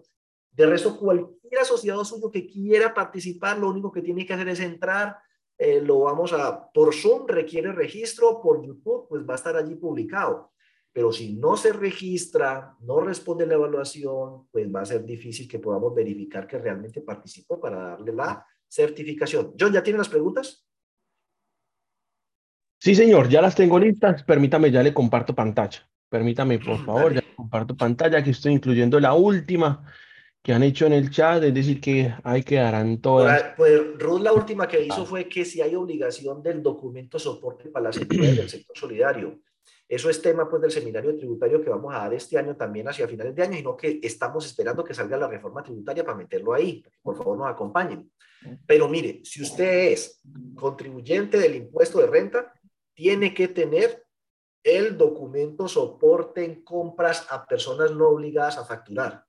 De resto, cualquier asociado suyo que quiera participar, lo único que tiene que hacer es entrar, eh, lo vamos a, por Zoom requiere registro, por YouTube, pues va a estar allí publicado. Pero si no se registra, no responde la evaluación, pues va a ser difícil que podamos verificar que realmente participó para darle la certificación. John, ¿ya tiene las preguntas? Sí, señor, ya las tengo listas. Permítame, ya le comparto pantalla. Permítame, por mm, favor, ya comparto pantalla. Aquí estoy incluyendo la última que han hecho en el chat, es decir, que ahí quedarán todas. Pues Ruth la última que hizo ah. fue que si hay obligación del documento soporte para las entidades del sector solidario. Eso es tema pues del seminario tributario que vamos a dar este año también hacia finales de año, y no que estamos esperando que salga la reforma tributaria para meterlo ahí. Por favor, nos acompañen. Pero mire, si usted es contribuyente del impuesto de renta, tiene que tener el documento soporte en compras a personas no obligadas a facturar.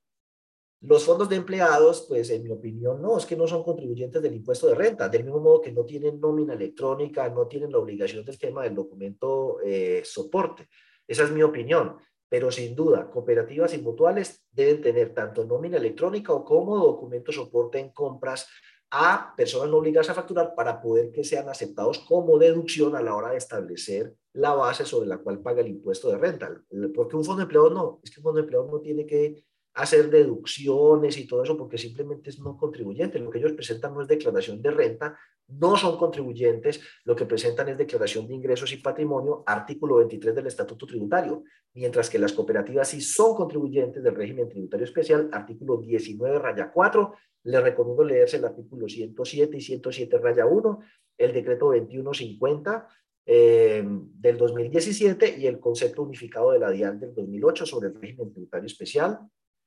Los fondos de empleados, pues en mi opinión, no, es que no son contribuyentes del impuesto de renta, del mismo modo que no tienen nómina electrónica, no tienen la obligación del tema del documento eh, soporte. Esa es mi opinión. Pero sin duda, cooperativas y mutuales deben tener tanto nómina electrónica o como documento soporte en compras a personas no obligadas a facturar para poder que sean aceptados como deducción a la hora de establecer la base sobre la cual paga el impuesto de renta. Porque un fondo de empleados no, es que un fondo de empleados no tiene que hacer deducciones y todo eso porque simplemente es no contribuyente. Lo que ellos presentan no es declaración de renta, no son contribuyentes, lo que presentan es declaración de ingresos y patrimonio, artículo 23 del Estatuto Tributario, mientras que las cooperativas sí son contribuyentes del régimen tributario especial, artículo 19 raya 4. Les recomiendo leerse el artículo 107 y 107 raya 1, el decreto 2150 eh, del 2017 y el concepto unificado de la DIAN del 2008 sobre el régimen tributario especial,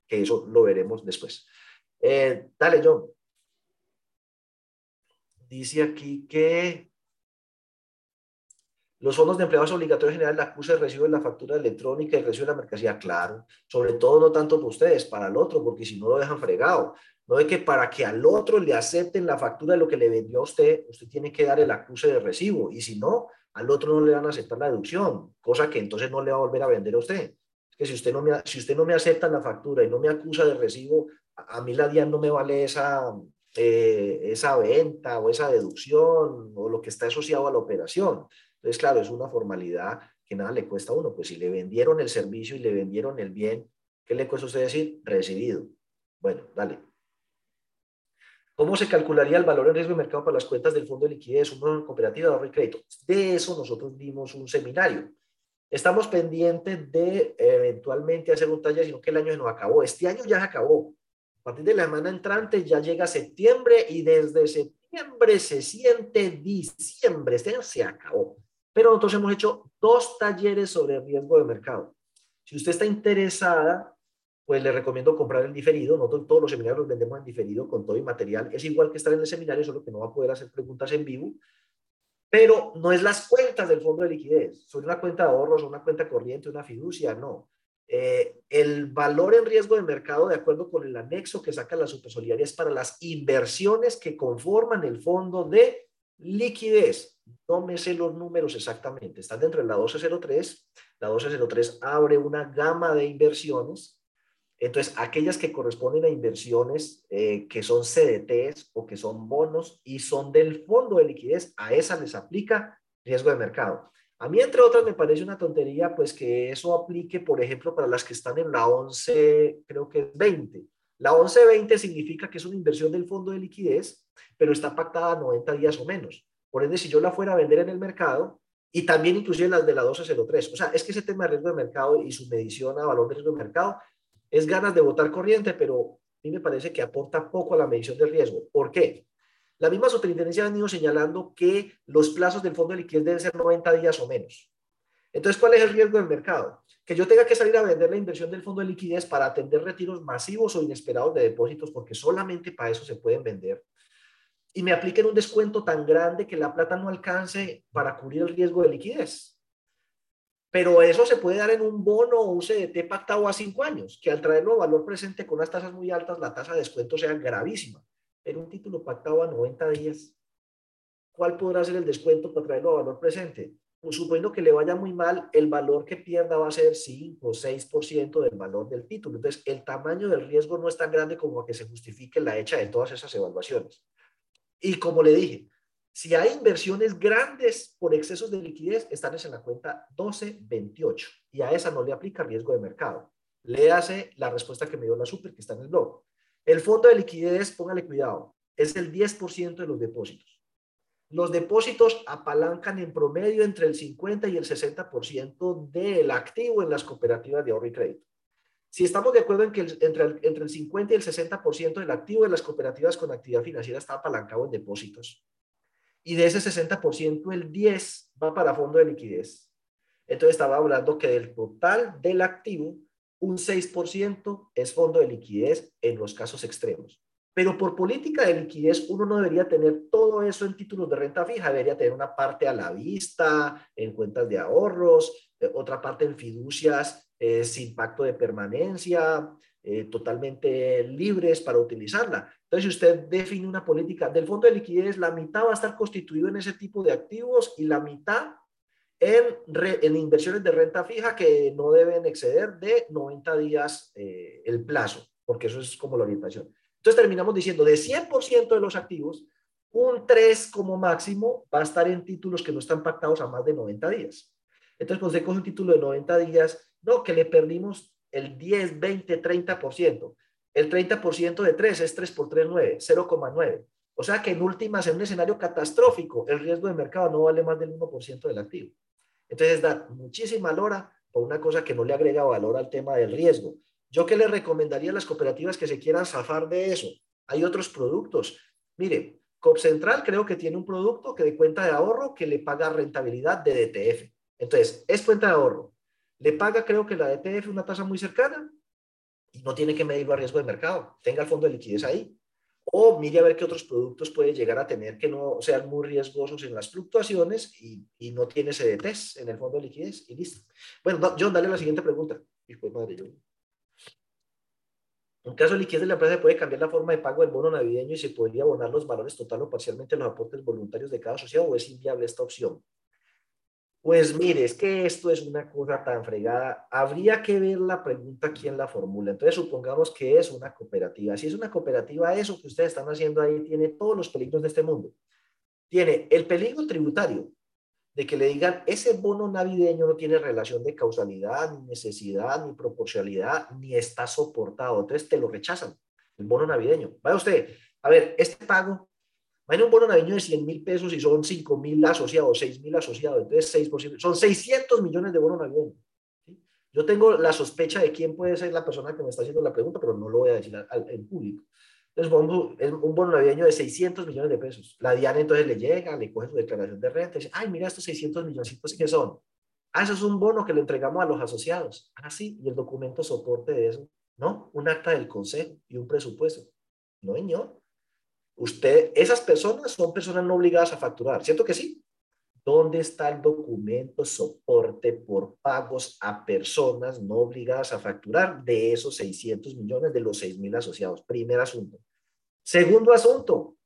que eso lo veremos después. Eh, dale, John. Dice aquí que los fondos de empleados obligatorios general la acuse el recibo de la factura electrónica y el recibo de la mercancía, claro. Sobre todo no tanto para ustedes, para el otro, porque si no lo dejan fregado. No es que para que al otro le acepten la factura de lo que le vendió a usted, usted tiene que dar el acuse de recibo. Y si no, al otro no le van a aceptar la deducción, cosa que entonces no le va a volver a vender a usted que si usted no me, si usted no me acepta la factura y no me acusa de recibo, a, mí la DIAN no me vale esa, eh, esa venta o esa deducción o lo que está asociado a la operación. Entonces, claro, es una formalidad que nada le cuesta a uno. Pues si le vendieron el servicio y le vendieron el bien, ¿qué le cuesta a usted decir? Recibido. Bueno, dale. ¿Cómo se calcularía el valor en riesgo de mercado para las cuentas del Fondo de Liquidez, una cooperativa de ahorro y crédito? De eso nosotros dimos un seminario. Estamos pendientes de eventualmente hacer un taller, sino que el año se nos acabó. Este año ya se acabó. A partir de la semana entrante ya llega septiembre y desde septiembre se siente diciembre. Este año se acabó. Pero nosotros hemos hecho dos talleres sobre riesgo de mercado. Si usted está interesada, pues le recomiendo comprar el diferido. Nosotros todos los seminarios los vendemos en diferido con todo y material. Es igual que estar en el seminario, solo que no va a poder hacer preguntas en vivo pero no es las cuentas del fondo de liquidez, son una cuenta de ahorros, una cuenta corriente, una fiducia, no. Eh, el valor en riesgo de mercado, de acuerdo con el anexo que saca la supersolidaria, es para las inversiones que conforman el fondo de liquidez. No me sé los números exactamente, están dentro de la 1203. La 1203 abre una gama de inversiones entonces, aquellas que corresponden a inversiones eh, que son CDTs o que son bonos y son del fondo de liquidez, a esas les aplica riesgo de mercado. A mí, entre otras, me parece una tontería, pues que eso aplique, por ejemplo, para las que están en la 11, creo que es 20. La 1120 significa que es una inversión del fondo de liquidez, pero está pactada a 90 días o menos. Por ende, si yo la fuera a vender en el mercado, y también inclusive las de la 1203, o sea, es que ese tema de riesgo de mercado y su medición a valor de riesgo de mercado es ganas de votar corriente, pero a mí me parece que aporta poco a la medición del riesgo. ¿Por qué? La misma superintendencia ha venido señalando que los plazos del fondo de liquidez deben ser 90 días o menos. Entonces, ¿cuál es el riesgo del mercado? Que yo tenga que salir a vender la inversión del fondo de liquidez para atender retiros masivos o inesperados de depósitos, porque solamente para eso se pueden vender. Y me apliquen un descuento tan grande que la plata no alcance para cubrir el riesgo de liquidez. Pero eso se puede dar en un bono o un CDT pactado a cinco años, que al traerlo a valor presente con unas tasas muy altas, la tasa de descuento sea gravísima. En un título pactado a 90 días, ¿cuál podrá ser el descuento para traerlo a valor presente? Pues suponiendo que le vaya muy mal, el valor que pierda va a ser 5 o 6% del valor del título. Entonces, el tamaño del riesgo no es tan grande como que se justifique la hecha de todas esas evaluaciones. Y como le dije, si hay inversiones grandes por excesos de liquidez, están en la cuenta 1228 y a esa no le aplica riesgo de mercado. Léase la respuesta que me dio la super que está en el blog. El fondo de liquidez, póngale cuidado, es el 10% de los depósitos. Los depósitos apalancan en promedio entre el 50 y el 60% del activo en las cooperativas de ahorro y crédito. Si estamos de acuerdo en que entre el 50 y el 60% del activo de las cooperativas con actividad financiera está apalancado en depósitos, y de ese 60%, el 10 va para fondo de liquidez. Entonces estaba hablando que del total del activo, un 6% es fondo de liquidez en los casos extremos. Pero por política de liquidez, uno no debería tener todo eso en títulos de renta fija, debería tener una parte a la vista, en cuentas de ahorros, eh, otra parte en fiducias eh, sin pacto de permanencia, eh, totalmente libres para utilizarla. Entonces, si usted define una política del fondo de liquidez, la mitad va a estar constituido en ese tipo de activos y la mitad en, en inversiones de renta fija que no deben exceder de 90 días el plazo, porque eso es como la orientación. Entonces terminamos diciendo, de 100% de los activos, un 3 como máximo va a estar en títulos que no están pactados a más de 90 días. Entonces, cuando se coge un título de 90 días, no, que le perdimos el 10, 20, 30%. El 30% de 3 es 3 por 3, 9, 0,9. O sea que en últimas, en un escenario catastrófico, el riesgo de mercado no vale más del 1% del activo. Entonces, da muchísima lora por una cosa que no le agrega valor al tema del riesgo. ¿Yo qué le recomendaría a las cooperativas que se quieran zafar de eso? Hay otros productos. Mire, COP Central creo que tiene un producto que de cuenta de ahorro que le paga rentabilidad de DTF. Entonces, es cuenta de ahorro. Le paga, creo que la DTF, una tasa muy cercana y no tiene que medirlo a riesgo de mercado. Tenga el fondo de liquidez ahí. O mire a ver qué otros productos puede llegar a tener que no sean muy riesgosos en las fluctuaciones y, no tiene CDTs en el fondo de liquidez y listo. Bueno, John, dale la siguiente pregunta. Hijo madre, yo. En caso de liquidez de la empresa, puede cambiar la forma de pago del bono navideño y se podría abonar los valores total o parcialmente los aportes voluntarios de cada asociado o es inviable esta opción. Pues mire, es que esto es una cosa tan fregada. Habría que ver la pregunta quién la formula. Entonces, supongamos que es una cooperativa. Si es una cooperativa, eso que ustedes están haciendo ahí tiene todos los peligros de este mundo. Tiene el peligro tributario, de que le digan, ese bono navideño no tiene relación de causalidad, ni necesidad, ni proporcionalidad, ni está soportado. Entonces te lo rechazan, el bono navideño. Vaya usted, a ver, este pago, vaya un bono navideño de 100 mil pesos y son 5 mil asociados, 6 mil asociados, entonces 6 posibles, son 600 millones de bono navideño. Yo tengo la sospecha de quién puede ser la persona que me está haciendo la pregunta, pero no lo voy a decir en público. Entonces, es un bono navideño de 600 millones de pesos. La Diana entonces le llega, le coge su declaración de renta y dice, ay, mira estos 600 millones, ¿qué son? Ah, eso es un bono que le entregamos a los asociados. Ah, sí, y el documento soporte de eso. No, un acta del consejo y un presupuesto. No, señor. Usted, esas personas son personas no obligadas a facturar, ¿cierto que sí? ¿Dónde está el documento soporte por pagos a personas no obligadas a facturar de esos 600 millones de los 6 mil asociados? Primer asunto. Segundo asunto,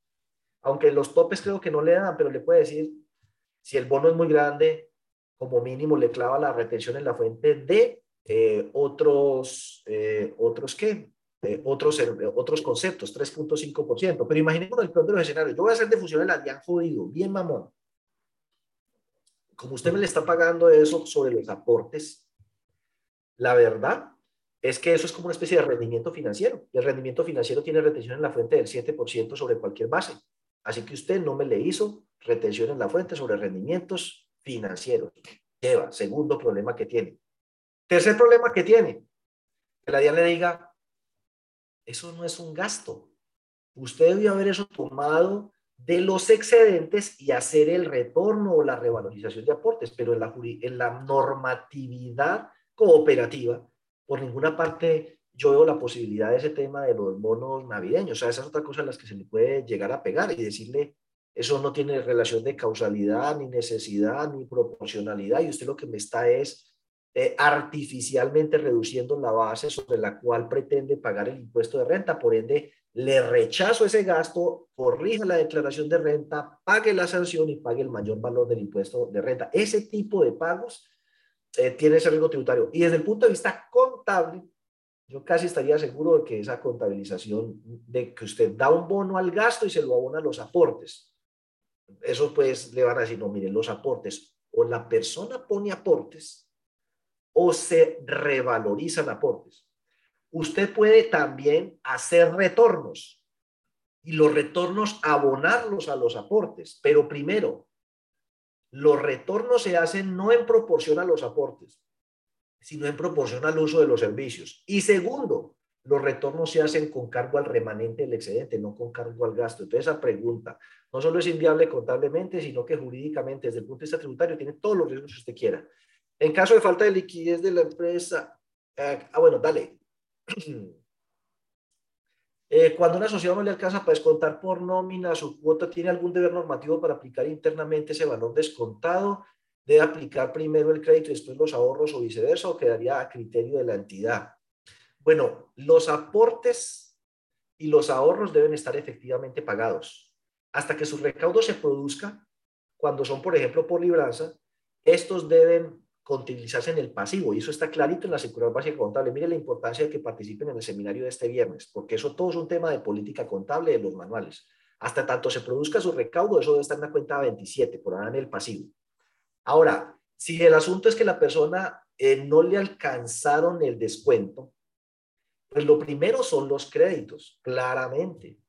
aunque los topes creo que no le dan, pero le puede decir, si el bono es muy grande, como mínimo le clava la retención en la fuente de eh, otros, eh, otros qué, otros, otros conceptos, 3.5%. Pero imaginemos el peor de los escenarios. Yo voy a hacer de fusiones la han jodido, bien mamón. Como usted me le está pagando eso sobre los aportes, la verdad es que eso es como una especie de rendimiento financiero. Y el rendimiento financiero tiene retención en la fuente del 7% sobre cualquier base. Así que usted no me le hizo retención en la fuente sobre rendimientos financieros. Lleva, segundo problema que tiene. Tercer problema que tiene, que la DIAN le diga, eso no es un gasto. Usted debió haber eso tomado de los excedentes y hacer el retorno o la revalorización de aportes, pero en la, en la normatividad cooperativa por ninguna parte yo veo la posibilidad de ese tema de los bonos navideños. O sea, esa es otra cosa a las que se le puede llegar a pegar y decirle, eso no tiene relación de causalidad, ni necesidad, ni proporcionalidad, y usted lo que me está es eh, artificialmente reduciendo la base sobre la cual pretende pagar el impuesto de renta. Por ende, le rechazo ese gasto, corrija la declaración de renta, pague la sanción y pague el mayor valor del impuesto de renta. Ese tipo de pagos eh, tiene ese riesgo tributario. Y desde el punto de vista contable, yo casi estaría seguro de que esa contabilización, de que usted da un bono al gasto y se lo abona a los aportes, eso pues le van a decir, no, miren, los aportes, o la persona pone aportes o se revalorizan aportes. Usted puede también hacer retornos y los retornos abonarlos a los aportes, pero primero los retornos se hacen no en proporción a los aportes, sino en proporción al uso de los servicios. Y segundo, los retornos se hacen con cargo al remanente del excedente, no con cargo al gasto. Entonces, esa pregunta no solo es inviable contablemente, sino que jurídicamente, desde el punto de vista tributario, tiene todos los riesgos que usted quiera. En caso de falta de liquidez de la empresa, eh, ah, bueno, dale. Eh, cuando una sociedad no le alcanza para descontar por nómina su cuota, tiene algún deber normativo para aplicar internamente ese valor descontado, debe aplicar primero el crédito y después los ahorros o viceversa, o quedaría a criterio de la entidad. Bueno, los aportes y los ahorros deben estar efectivamente pagados. Hasta que su recaudo se produzca, cuando son, por ejemplo, por libranza, estos deben contabilizarse en el pasivo y eso está clarito en la circular básica contable. Mire la importancia de que participen en el seminario de este viernes, porque eso todo es un tema de política contable de los manuales. Hasta tanto se produzca su recaudo, eso debe estar en la cuenta 27, por ahora en el pasivo. Ahora, si el asunto es que la persona eh, no le alcanzaron el descuento, pues lo primero son los créditos, claramente.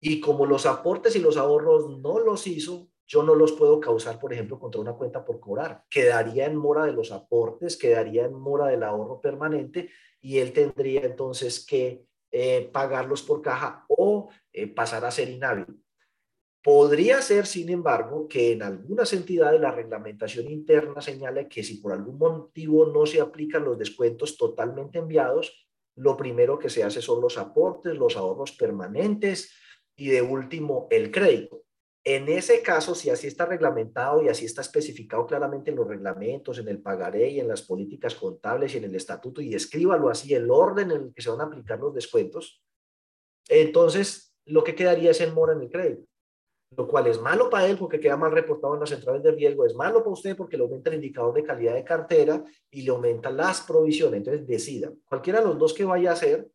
Y como los aportes y los ahorros no los hizo, yo no los puedo causar, por ejemplo, contra una cuenta por cobrar. Quedaría en mora de los aportes, quedaría en mora del ahorro permanente y él tendría entonces que eh, pagarlos por caja o eh, pasar a ser inhábil. Podría ser, sin embargo, que en algunas entidades la reglamentación interna señale que si por algún motivo no se aplican los descuentos totalmente enviados, lo primero que se hace son los aportes, los ahorros permanentes y de último el crédito. En ese caso, si así está reglamentado y así está especificado claramente en los reglamentos, en el pagaré y en las políticas contables y en el estatuto, y escríbalo así, el orden en el que se van a aplicar los descuentos, entonces lo que quedaría es en mora en el crédito lo cual es malo para él porque queda mal reportado en las centrales de riesgo, es malo para usted porque le aumenta el indicador de calidad de cartera y le aumenta las provisiones. Entonces, decida, cualquiera de los dos que vaya a hacer,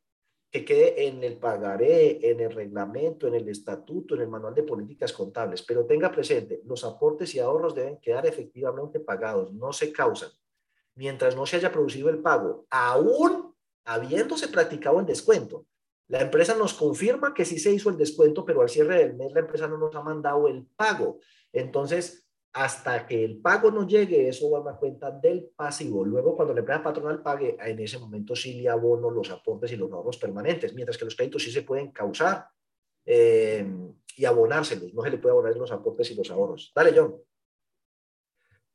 que quede en el pagaré, en el reglamento, en el estatuto, en el manual de políticas contables, pero tenga presente, los aportes y ahorros deben quedar efectivamente pagados, no se causan. Mientras no se haya producido el pago, aún habiéndose practicado el descuento, la empresa nos confirma que sí se hizo el descuento, pero al cierre del mes la empresa no nos ha mandado el pago. Entonces, hasta que el pago no llegue, eso va a la cuenta del pasivo. Luego, cuando la empresa patronal pague, en ese momento sí le abono los aportes y los ahorros permanentes, mientras que los créditos sí se pueden causar eh, y abonárselos. No se le puede abonar los aportes y los ahorros. Dale, John.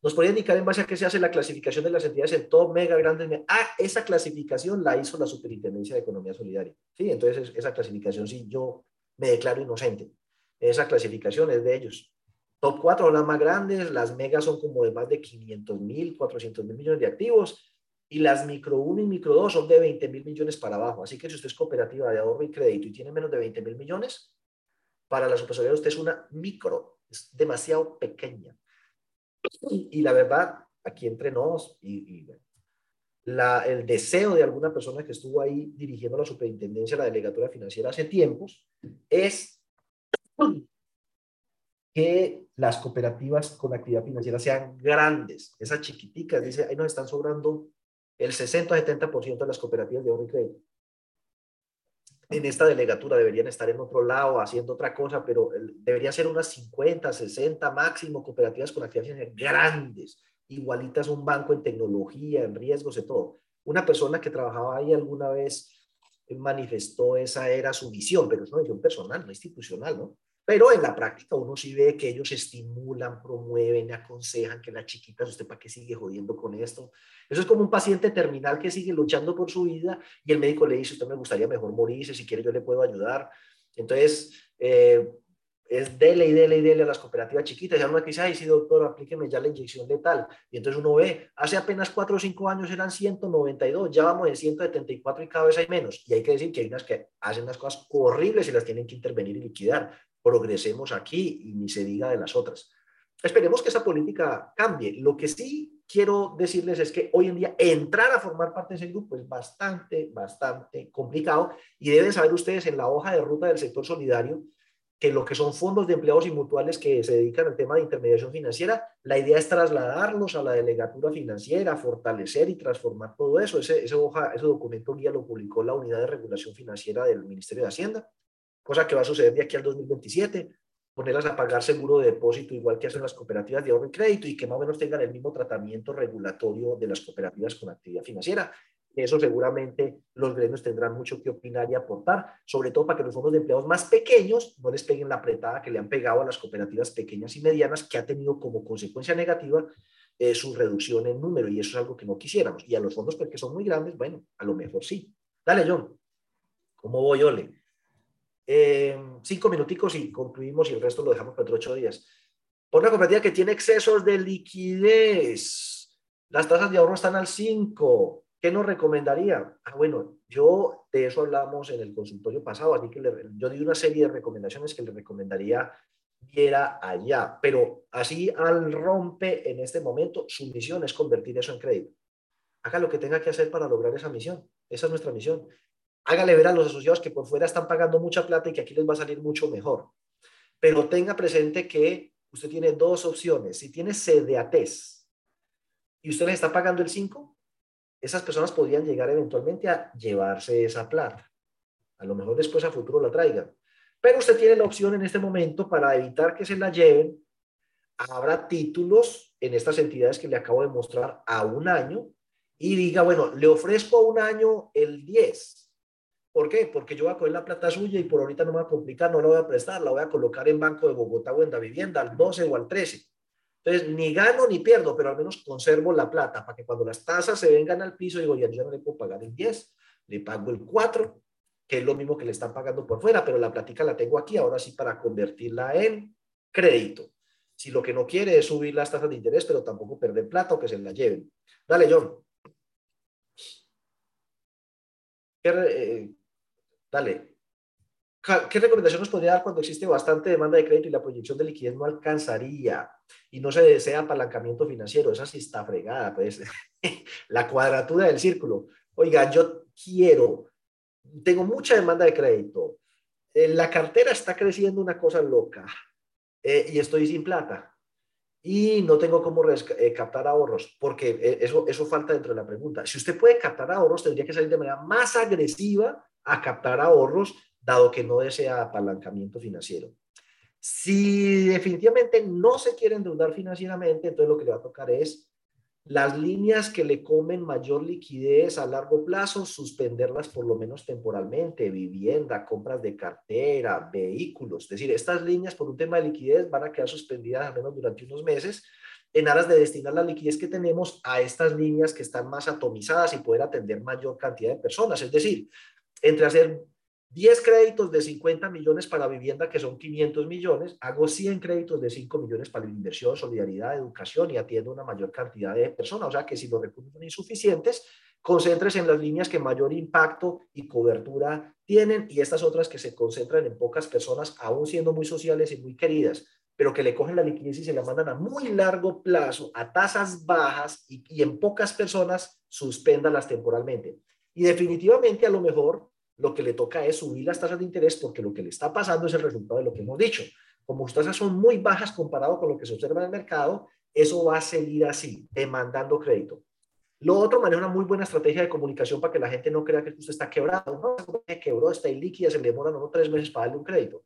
¿Nos podría indicar en base a qué se hace la clasificación de las entidades en top, mega, grandes? Ah, esa clasificación la hizo la Superintendencia de Economía Solidaria. Sí, entonces esa clasificación sí yo me declaro inocente. Esa clasificación es de ellos. Top 4 son las más grandes, las megas son como de más de 500 mil, 400 mil millones de activos y las micro 1 y micro 2 son de 20 mil millones para abajo. Así que si usted es cooperativa de ahorro y crédito y tiene menos de 20 mil millones, para la supersolidaria usted es una micro, es demasiado pequeña. Y la verdad, aquí entre nos y, la, el deseo de alguna persona que estuvo ahí dirigiendo la superintendencia, la delegatura financiera hace tiempos, es que las cooperativas con actividad financiera sean grandes, esas chiquiticas, dice, ahí nos están sobrando el 60-70% de las cooperativas de ahorro y crédito en esta delegatura deberían estar en otro lado haciendo otra cosa, pero debería ser unas 50, 60 máximo cooperativas con actividades grandes, igualitas a un banco en tecnología, en riesgos, de todo. Una persona que trabajaba ahí alguna vez manifestó esa era su visión, pero es una visión personal, no institucional, ¿no? Pero en la práctica uno sí ve que ellos estimulan, promueven, aconsejan que las chiquitas, ¿usted para qué sigue jodiendo con esto? Eso es como un paciente terminal que sigue luchando por su vida y el médico le dice, usted me gustaría mejor morirse, si quiere yo le puedo ayudar. Entonces, eh, es dele y dele y dele a las cooperativas chiquitas. Y uno que dice, ay, sí, doctor, aplíqueme ya la inyección letal. Y entonces uno ve, hace apenas cuatro o cinco años eran 192, ya vamos en 174 y cada vez hay menos. Y hay que decir que hay unas que hacen unas cosas horribles y las tienen que intervenir y liquidar progresemos aquí y ni se diga de las otras. Esperemos que esa política cambie. Lo que sí quiero decirles es que hoy en día entrar a formar parte de ese grupo es bastante, bastante complicado y deben saber ustedes en la hoja de ruta del sector solidario que lo que son fondos de empleados y mutuales que se dedican al tema de intermediación financiera, la idea es trasladarlos a la delegatura financiera, fortalecer y transformar todo eso. Ese, ese, hoja, ese documento guía lo publicó la Unidad de Regulación Financiera del Ministerio de Hacienda cosa que va a suceder de aquí al 2027. ponerlas a pagar seguro de depósito igual que hacen las cooperativas de ahorro y crédito y que más o menos tengan el mismo tratamiento regulatorio de las cooperativas con actividad financiera. Eso seguramente los gremios tendrán mucho que opinar y aportar, sobre todo para que los fondos de empleados más pequeños no les peguen la apretada que le han pegado a las cooperativas pequeñas y medianas, que ha tenido como consecuencia negativa eh, su reducción en número, y eso es algo que no quisiéramos. Y a los fondos porque son muy grandes, bueno, a lo mejor sí. Dale, John. ¿Cómo voy, Ole? Eh, cinco minuticos y concluimos y el resto lo dejamos para otros ocho días. Por una cooperativa que tiene excesos de liquidez, las tasas de ahorro están al 5. ¿Qué nos recomendaría? Ah, bueno, yo de eso hablamos en el consultorio pasado, así que yo di una serie de recomendaciones que le recomendaría viera allá, pero así al rompe en este momento, su misión es convertir eso en crédito. Haga lo que tenga que hacer para lograr esa misión. Esa es nuestra misión hágale ver a los asociados que por fuera están pagando mucha plata y que aquí les va a salir mucho mejor. Pero tenga presente que usted tiene dos opciones. Si tiene CDATES y usted les está pagando el 5, esas personas podrían llegar eventualmente a llevarse esa plata. A lo mejor después a futuro la traigan. Pero usted tiene la opción en este momento para evitar que se la lleven. Habrá títulos en estas entidades que le acabo de mostrar a un año y diga, bueno, le ofrezco a un año el 10 ¿Por qué? Porque yo voy a coger la plata suya y por ahorita no me va a complicar, no la voy a prestar, la voy a colocar en Banco de Bogotá o en la vivienda al 12 o al 13. Entonces, ni gano ni pierdo, pero al menos conservo la plata para que cuando las tasas se vengan al piso, digo, ya yo no le puedo pagar el 10, le pago el 4, que es lo mismo que le están pagando por fuera, pero la plática la tengo aquí, ahora sí para convertirla en crédito. Si lo que no quiere es subir las tasas de interés, pero tampoco perder plata o que se la lleven. Dale, John. ¿Qué, eh, Dale. ¿Qué recomendación nos podría dar cuando existe bastante demanda de crédito y la proyección de liquidez no alcanzaría y no se desea apalancamiento financiero? Esa sí está fregada, pues. la cuadratura del círculo. Oiga, yo quiero, tengo mucha demanda de crédito, eh, la cartera está creciendo una cosa loca eh, y estoy sin plata y no tengo cómo eh, captar ahorros, porque eso, eso falta dentro de la pregunta. Si usted puede captar ahorros, tendría que salir de manera más agresiva a captar ahorros, dado que no desea apalancamiento financiero. Si definitivamente no se quiere endeudar financieramente, entonces lo que le va a tocar es las líneas que le comen mayor liquidez a largo plazo, suspenderlas por lo menos temporalmente, vivienda, compras de cartera, vehículos. Es decir, estas líneas por un tema de liquidez van a quedar suspendidas al menos durante unos meses en aras de destinar la liquidez que tenemos a estas líneas que están más atomizadas y poder atender mayor cantidad de personas. Es decir, entre hacer 10 créditos de 50 millones para vivienda, que son 500 millones, hago 100 créditos de 5 millones para inversión, solidaridad, educación y atiendo una mayor cantidad de personas. O sea que si los recursos son insuficientes, concéntrese en las líneas que mayor impacto y cobertura tienen y estas otras que se concentran en pocas personas, aún siendo muy sociales y muy queridas, pero que le cogen la liquidez y se la mandan a muy largo plazo, a tasas bajas y, y en pocas personas, suspéndalas temporalmente. Y definitivamente a lo mejor lo que le toca es subir las tasas de interés porque lo que le está pasando es el resultado de lo que hemos dicho. Como sus tasas son muy bajas comparado con lo que se observa en el mercado, eso va a seguir así, demandando crédito. Lo otro, maneja una muy buena estrategia de comunicación para que la gente no crea que usted está quebrado. No, se quebró, está ilíquida, se le demora no tres meses para darle un crédito.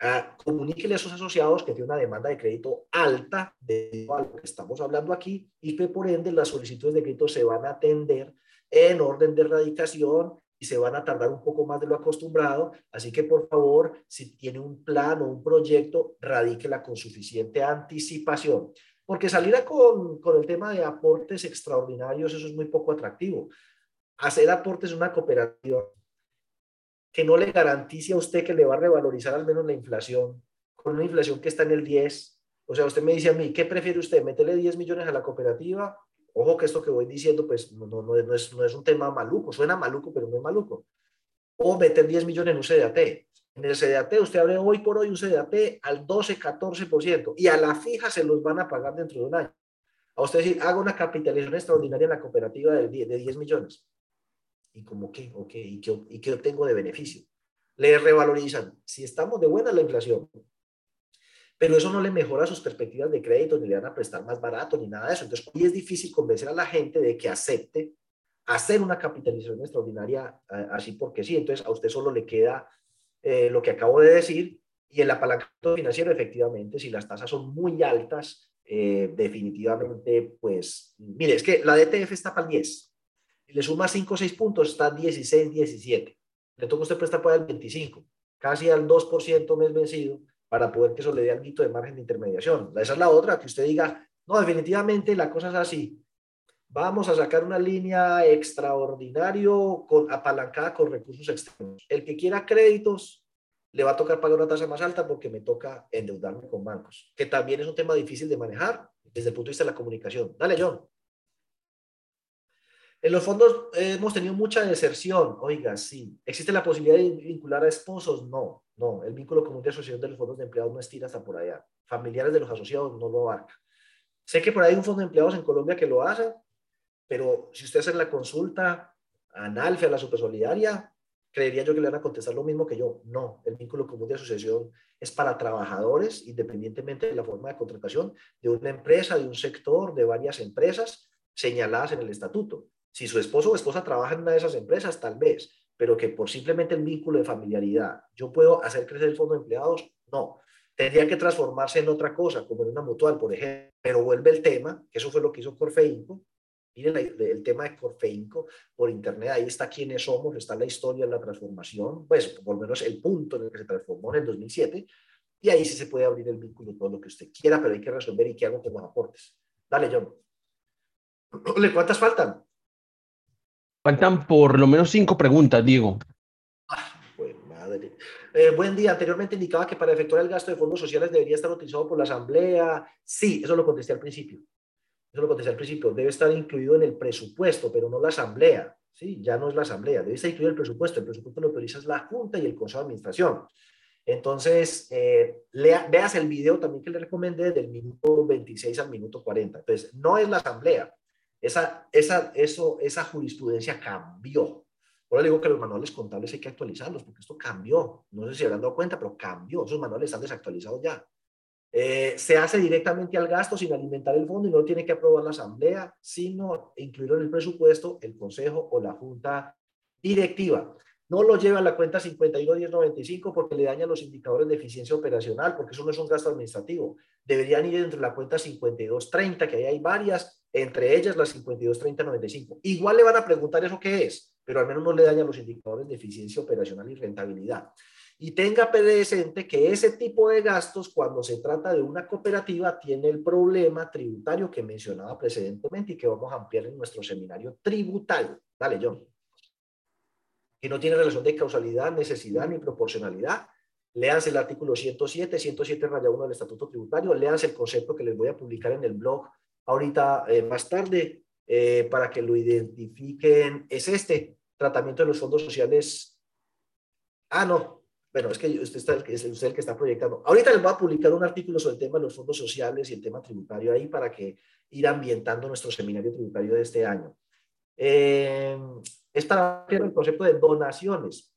Ah, comuníquele a esos asociados que tiene una demanda de crédito alta de lo que estamos hablando aquí y que por ende las solicitudes de crédito se van a atender en orden de erradicación y se van a tardar un poco más de lo acostumbrado. Así que por favor, si tiene un plan o un proyecto, radíquela con suficiente anticipación. Porque salir con, con el tema de aportes extraordinarios, eso es muy poco atractivo. Hacer aportes en una cooperativa que no le garantice a usted que le va a revalorizar al menos la inflación, con una inflación que está en el 10. O sea, usted me dice a mí, ¿qué prefiere usted? ¿Meterle 10 millones a la cooperativa Ojo que esto que voy diciendo, pues no, no, no, es, no es un tema maluco, suena maluco, pero no es maluco. O meter 10 millones en un CDAT. En el CDAT usted abre hoy por hoy un CDAT al 12, 14% y a la fija se los van a pagar dentro de un año. A usted decir, haga una capitalización extraordinaria en la cooperativa de 10, de 10 millones. ¿Y como qué? Okay, ¿Y qué? ¿Y qué obtengo de beneficio? Le revalorizan. Si estamos de buena la inflación, pero eso no le mejora sus perspectivas de crédito, ni le van a prestar más barato, ni nada de eso. Entonces, hoy es difícil convencer a la gente de que acepte hacer una capitalización extraordinaria así porque sí. Entonces, a usted solo le queda eh, lo que acabo de decir Y el apalancamiento financiero, efectivamente, si las tasas son muy altas, eh, definitivamente, pues, mire, es que la DTF está para el 10. Y le suma 5 o 6 puntos, está 16, 17. Le toca usted prestar para el 25, casi al 2% mes vencido, para poder que eso le dé algo de margen de intermediación. Esa es la otra, que usted diga, no, definitivamente la cosa es así. Vamos a sacar una línea extraordinario con, apalancada con recursos externos. El que quiera créditos le va a tocar pagar una tasa más alta porque me toca endeudarme con bancos, que también es un tema difícil de manejar desde el punto de vista de la comunicación. Dale, John. En los fondos hemos tenido mucha deserción. Oiga, sí. ¿Existe la posibilidad de vincular a esposos? No, no. El vínculo común de asociación de los fondos de empleados no estira hasta por allá. Familiares de los asociados no lo abarca. Sé que por ahí hay un fondo de empleados en Colombia que lo hace, pero si usted hace la consulta a Analfe, a la Supersolidaria, creería yo que le van a contestar lo mismo que yo. No, el vínculo común de asociación es para trabajadores, independientemente de la forma de contratación, de una empresa, de un sector, de varias empresas señaladas en el estatuto. Si su esposo o esposa trabaja en una de esas empresas, tal vez, pero que por simplemente el vínculo de familiaridad, yo puedo hacer crecer el fondo de empleados, no. Tendría que transformarse en otra cosa, como en una mutual, por ejemplo. Pero vuelve el tema, que eso fue lo que hizo Corfeinco. Miren el tema de Corfeinco por internet, ahí está quiénes somos, está la historia la transformación, pues por lo menos el punto en el que se transformó en el 2007, y ahí sí se puede abrir el vínculo todo lo que usted quiera, pero hay que resolver y qué hago con los aportes. Dale, John. ¿Cuántas faltan? Faltan por lo menos cinco preguntas, Diego. Eh, buen día. Anteriormente indicaba que para efectuar el gasto de fondos sociales debería estar utilizado por la Asamblea. Sí, eso lo contesté al principio. Eso lo contesté al principio. Debe estar incluido en el presupuesto, pero no la Asamblea. Sí, ya no es la Asamblea. Debe estar incluido el presupuesto. El presupuesto lo autoriza la Junta y el Consejo de Administración. Entonces, eh, lea, veas el video también que le recomendé del minuto 26 al minuto 40. Entonces, no es la Asamblea. Esa, esa, eso, esa jurisprudencia cambió. Ahora digo que los manuales contables hay que actualizarlos porque esto cambió. No sé si habrán dado cuenta, pero cambió. Esos manuales están desactualizados ya. Eh, se hace directamente al gasto sin alimentar el fondo y no tiene que aprobar la asamblea, sino incluirlo en el presupuesto el consejo o la junta directiva. No lo lleva a la cuenta 511095 porque le daña los indicadores de eficiencia operacional, porque eso no es un gasto administrativo. Deberían ir entre la cuenta 5230, que ahí hay varias, entre ellas la 523095. Igual le van a preguntar eso qué es pero al menos no le daña los indicadores de eficiencia operacional y rentabilidad. Y tenga presente que ese tipo de gastos, cuando se trata de una cooperativa, tiene el problema tributario que mencionaba precedentemente y que vamos a ampliar en nuestro seminario tributario. Dale, John. Que no tiene relación de causalidad, necesidad ni proporcionalidad. Léanse el artículo 107, 107 raya 1 del Estatuto Tributario. Léanse el concepto que les voy a publicar en el blog ahorita eh, más tarde eh, para que lo identifiquen. Es este tratamiento de los fondos sociales. Ah, no. Bueno, es que usted, está, es usted el que está proyectando. Ahorita les voy a publicar un artículo sobre el tema de los fondos sociales y el tema tributario ahí para que ir ambientando nuestro seminario tributario de este año. Eh, es para el concepto de donaciones.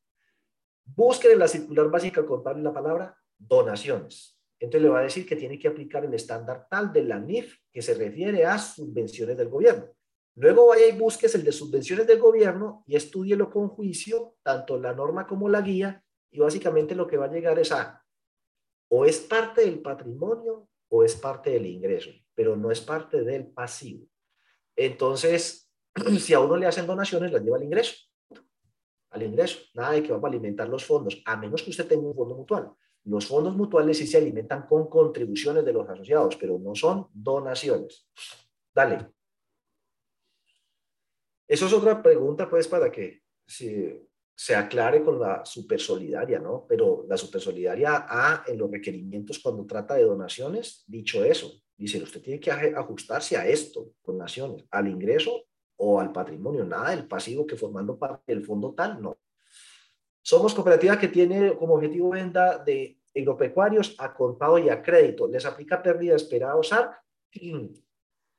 Busquen en la circular básica contable la palabra donaciones. Entonces le va a decir que tiene que aplicar el estándar tal de la NIF que se refiere a subvenciones del gobierno. Luego vaya y busques el de subvenciones del gobierno y estúdielo con juicio, tanto la norma como la guía, y básicamente lo que va a llegar es a, o es parte del patrimonio o es parte del ingreso, pero no es parte del pasivo. Entonces, si a uno le hacen donaciones, las lleva al ingreso, al ingreso, nada de que vamos a alimentar los fondos, a menos que usted tenga un fondo mutual. Los fondos mutuales sí se alimentan con contribuciones de los asociados, pero no son donaciones. Dale. Eso es otra pregunta, pues, para que se, se aclare con la supersolidaria, ¿no? Pero la supersolidaria A en los requerimientos cuando trata de donaciones, dicho eso, dice, usted tiene que ajustarse a esto, donaciones, al ingreso o al patrimonio, nada del pasivo que formando parte del fondo tal, no. Somos cooperativa que tiene como objetivo venta de agropecuarios a contado y a crédito. ¿Les aplica pérdida esperada o SARC?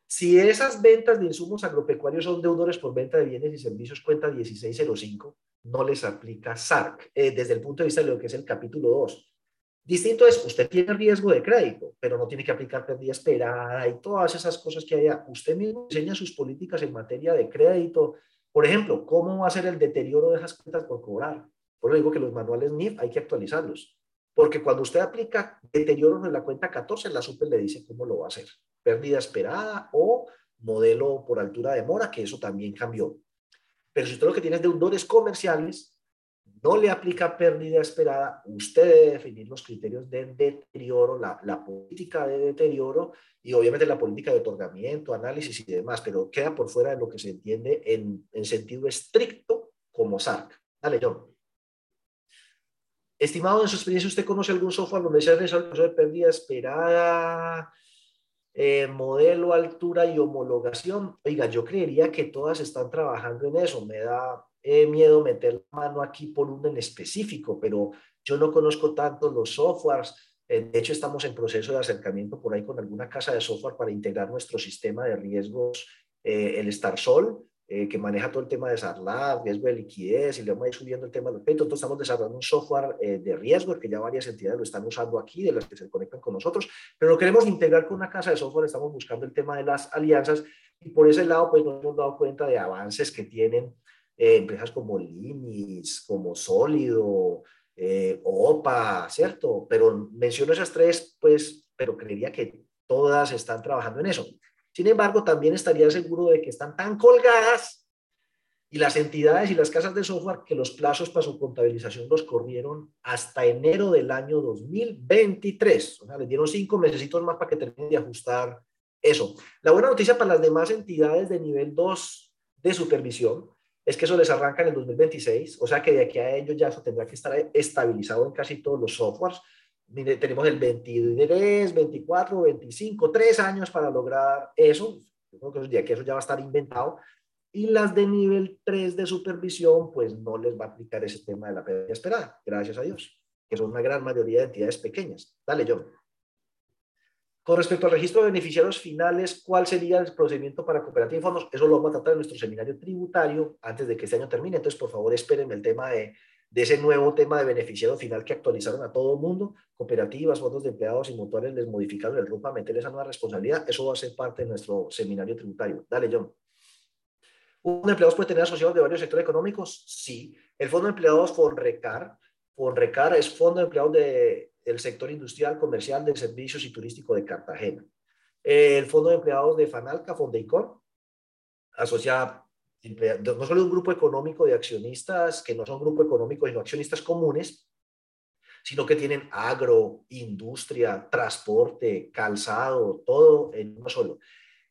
Si esas ventas de insumos agropecuarios son deudores por venta de bienes y servicios cuenta 1605, no les aplica SARC eh, desde el punto de vista de lo que es el capítulo 2. Distinto es, usted tiene riesgo de crédito, pero no tiene que aplicar pérdida esperada y todas esas cosas que haya. Usted mismo diseña sus políticas en materia de crédito. Por ejemplo, ¿cómo va a ser el deterioro de esas cuentas por cobrar? Por eso digo que los manuales NIF hay que actualizarlos. Porque cuando usted aplica deterioro en la cuenta 14, la super le dice cómo lo va a hacer. Pérdida esperada o modelo por altura de mora, que eso también cambió. Pero si usted lo que tiene es deudores comerciales, no le aplica pérdida esperada, usted debe definir los criterios de deterioro, la, la, política de deterioro y obviamente la política de otorgamiento, análisis y demás, pero queda por fuera de lo que se entiende en, en sentido estricto como SARC. Dale, John. Estimado, en su experiencia, ¿usted conoce algún software donde se ha realizado pérdida esperada, eh, modelo, altura y homologación? Oiga, yo creería que todas están trabajando en eso. Me da he miedo meter la mano aquí por uno en específico, pero yo no conozco tanto los softwares. Eh, de hecho, estamos en proceso de acercamiento por ahí con alguna casa de software para integrar nuestro sistema de riesgos, eh, el StarSol, eh, que maneja todo el tema de SARLAB, riesgo de liquidez, y le vamos a ir subiendo el tema de los Entonces, estamos desarrollando un software de riesgo que ya varias entidades lo están usando aquí, de las que se conectan con nosotros, pero lo queremos integrar con una casa de software. Estamos buscando el tema de las alianzas y por ese lado, pues nos hemos dado cuenta de avances que tienen eh, empresas como Limis, como Sólido, eh, OPA, ¿cierto? Pero menciono esas tres, pues, pero creería que todas están trabajando en eso. Sin embargo, también estaría seguro de que están tan colgadas y las entidades y las casas de software que los plazos para su contabilización los corrieron hasta enero del año 2023. O sea, les dieron cinco meses más para que terminen de ajustar eso. La buena noticia para las demás entidades de nivel 2 de supervisión es que eso les arranca en el 2026, o sea que de aquí a ellos ya eso tendrá que estar estabilizado en casi todos los softwares. Mire, tenemos el 23, 24, 25, tres años para lograr eso. Yo creo que de aquí eso ya va a estar inventado. Y las de nivel 3 de supervisión, pues no les va a aplicar ese tema de la pérdida esperada, gracias a Dios, que son una gran mayoría de entidades pequeñas. Dale, John. Con respecto al registro de beneficiarios finales, ¿cuál sería el procedimiento para cooperativa y fondos? Eso lo vamos a tratar en nuestro seminario tributario antes de que este año termine. Entonces, por favor, esperen el tema de, de ese nuevo tema de beneficiario final que actualizaron a todo el mundo. Cooperativas, fondos de empleados y mutuales les modificaron el RUP para meter esa nueva responsabilidad. Eso va a ser parte de nuestro seminario tributario. Dale, John. ¿Un empleados puede tener asociados de varios sectores económicos? Sí. El fondo de empleados FONRECAR. FONRECAR es fondo de empleados de el sector industrial, comercial, de servicios y turístico de Cartagena. El Fondo de Empleados de Fanalca, Fondeicon, asocia no solo un grupo económico de accionistas, que no son grupo económico, sino accionistas comunes, sino que tienen agro, industria, transporte, calzado, todo en uno solo.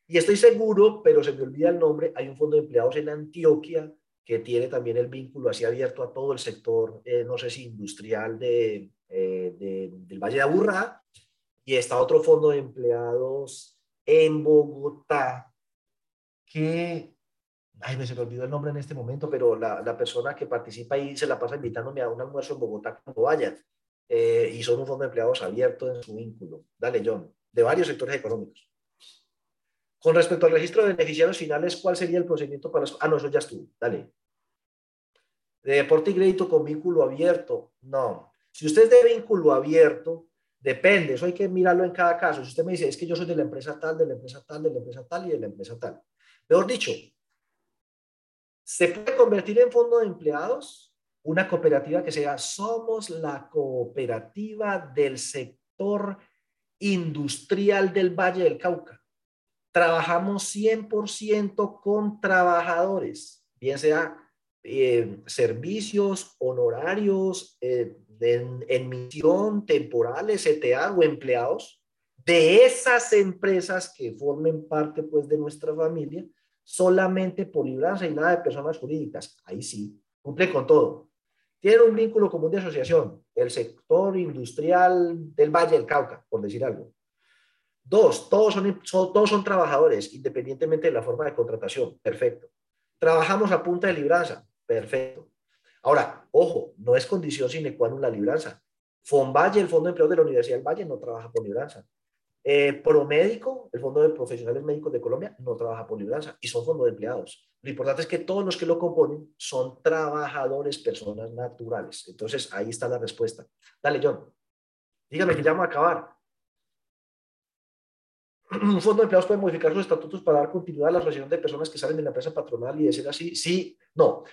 Y estoy seguro, pero se me olvida el nombre, hay un fondo de empleados en Antioquia que tiene también el vínculo así abierto a todo el sector, eh, no sé si industrial de, eh, del Valle de Aburrá, y está otro fondo de empleados en Bogotá, que, ay, me se me olvidó el nombre en este momento, pero la, la persona que participa ahí se la pasa invitándome a un almuerzo en Bogotá cuando vaya, eh, y son un fondo de empleados abierto en su vínculo. Dale, John, de varios sectores económicos. Con respecto al registro de beneficiarios finales, ¿cuál sería el procedimiento para Ah, no, eso ya estuvo. Dale. De deporte y crédito con vínculo abierto. No. Si usted es de vínculo abierto, depende, eso hay que mirarlo en cada caso. Si usted me dice, es que yo soy de la empresa tal, de la empresa tal, de la empresa tal y de la empresa tal. Mejor dicho, se puede convertir en fondo de empleados una cooperativa que sea, somos la cooperativa del sector industrial del Valle del Cauca. Trabajamos 100% con trabajadores, bien sea eh, servicios, honorarios, eh, en, misión, temporales, ETA o empleados de esas empresas que formen parte pues de nuestra familia, solamente por libranza y nada de personas jurídicas. Ahí sí, cumple con todo. Tiene un vínculo común de asociación, el sector industrial del Valle del Cauca, por decir algo. Dos, todos son, todos son trabajadores, independientemente de la forma de contratación. Perfecto. Trabajamos a punta de libranza. Perfecto. Ahora, ojo, no es condición sine qua non la libranza. Fonvalle, el Fondo de Empleo de la Universidad del Valle, no trabaja por libranza. Eh, Promédico, el Fondo de Profesionales Médicos de Colombia, no trabaja por libranza y son fondos de empleados. Lo importante es que todos los que lo componen son trabajadores, personas naturales. Entonces, ahí está la respuesta. Dale, John. Dígame que ya vamos a acabar. Un fondo de empleados puede modificar sus estatutos para dar continuidad a la asociación de personas que salen de la empresa patronal y de ser así. Sí, no.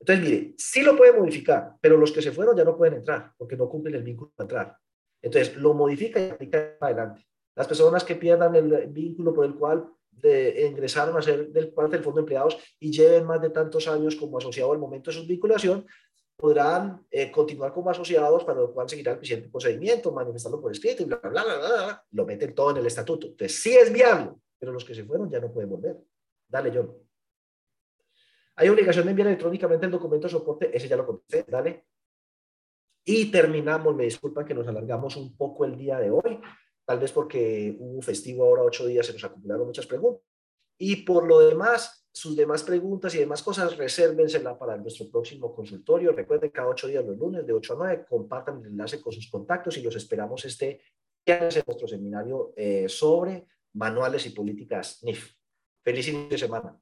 Entonces, mire, sí lo puede modificar, pero los que se fueron ya no pueden entrar porque no cumplen el vínculo para entrar. Entonces, lo modifica y aplica adelante. Las personas que pierdan el vínculo por el cual de, ingresaron a ser del, parte del fondo de empleados y lleven más de tantos años como asociado al momento de su vinculación, podrán eh, continuar como asociados, para lo cual seguirá el siguiente procedimiento, manifestarlo por escrito y bla, bla, bla, bla, bla, Lo meten todo en el estatuto. Entonces, sí es viable, pero los que se fueron ya no pueden volver. Dale, John. Hay obligación de enviar electrónicamente el documento de soporte, ese ya lo contesté, dale. Y terminamos, me disculpan que nos alargamos un poco el día de hoy, tal vez porque hubo festivo ahora ocho días, se nos acumularon muchas preguntas. Y por lo demás, sus demás preguntas y demás cosas, resérvensela para nuestro próximo consultorio. Recuerden, cada ocho días los lunes de 8 a 9, compartan el enlace con sus contactos y los esperamos este viernes en nuestro seminario eh, sobre manuales y políticas NIF. Feliz inicio de semana.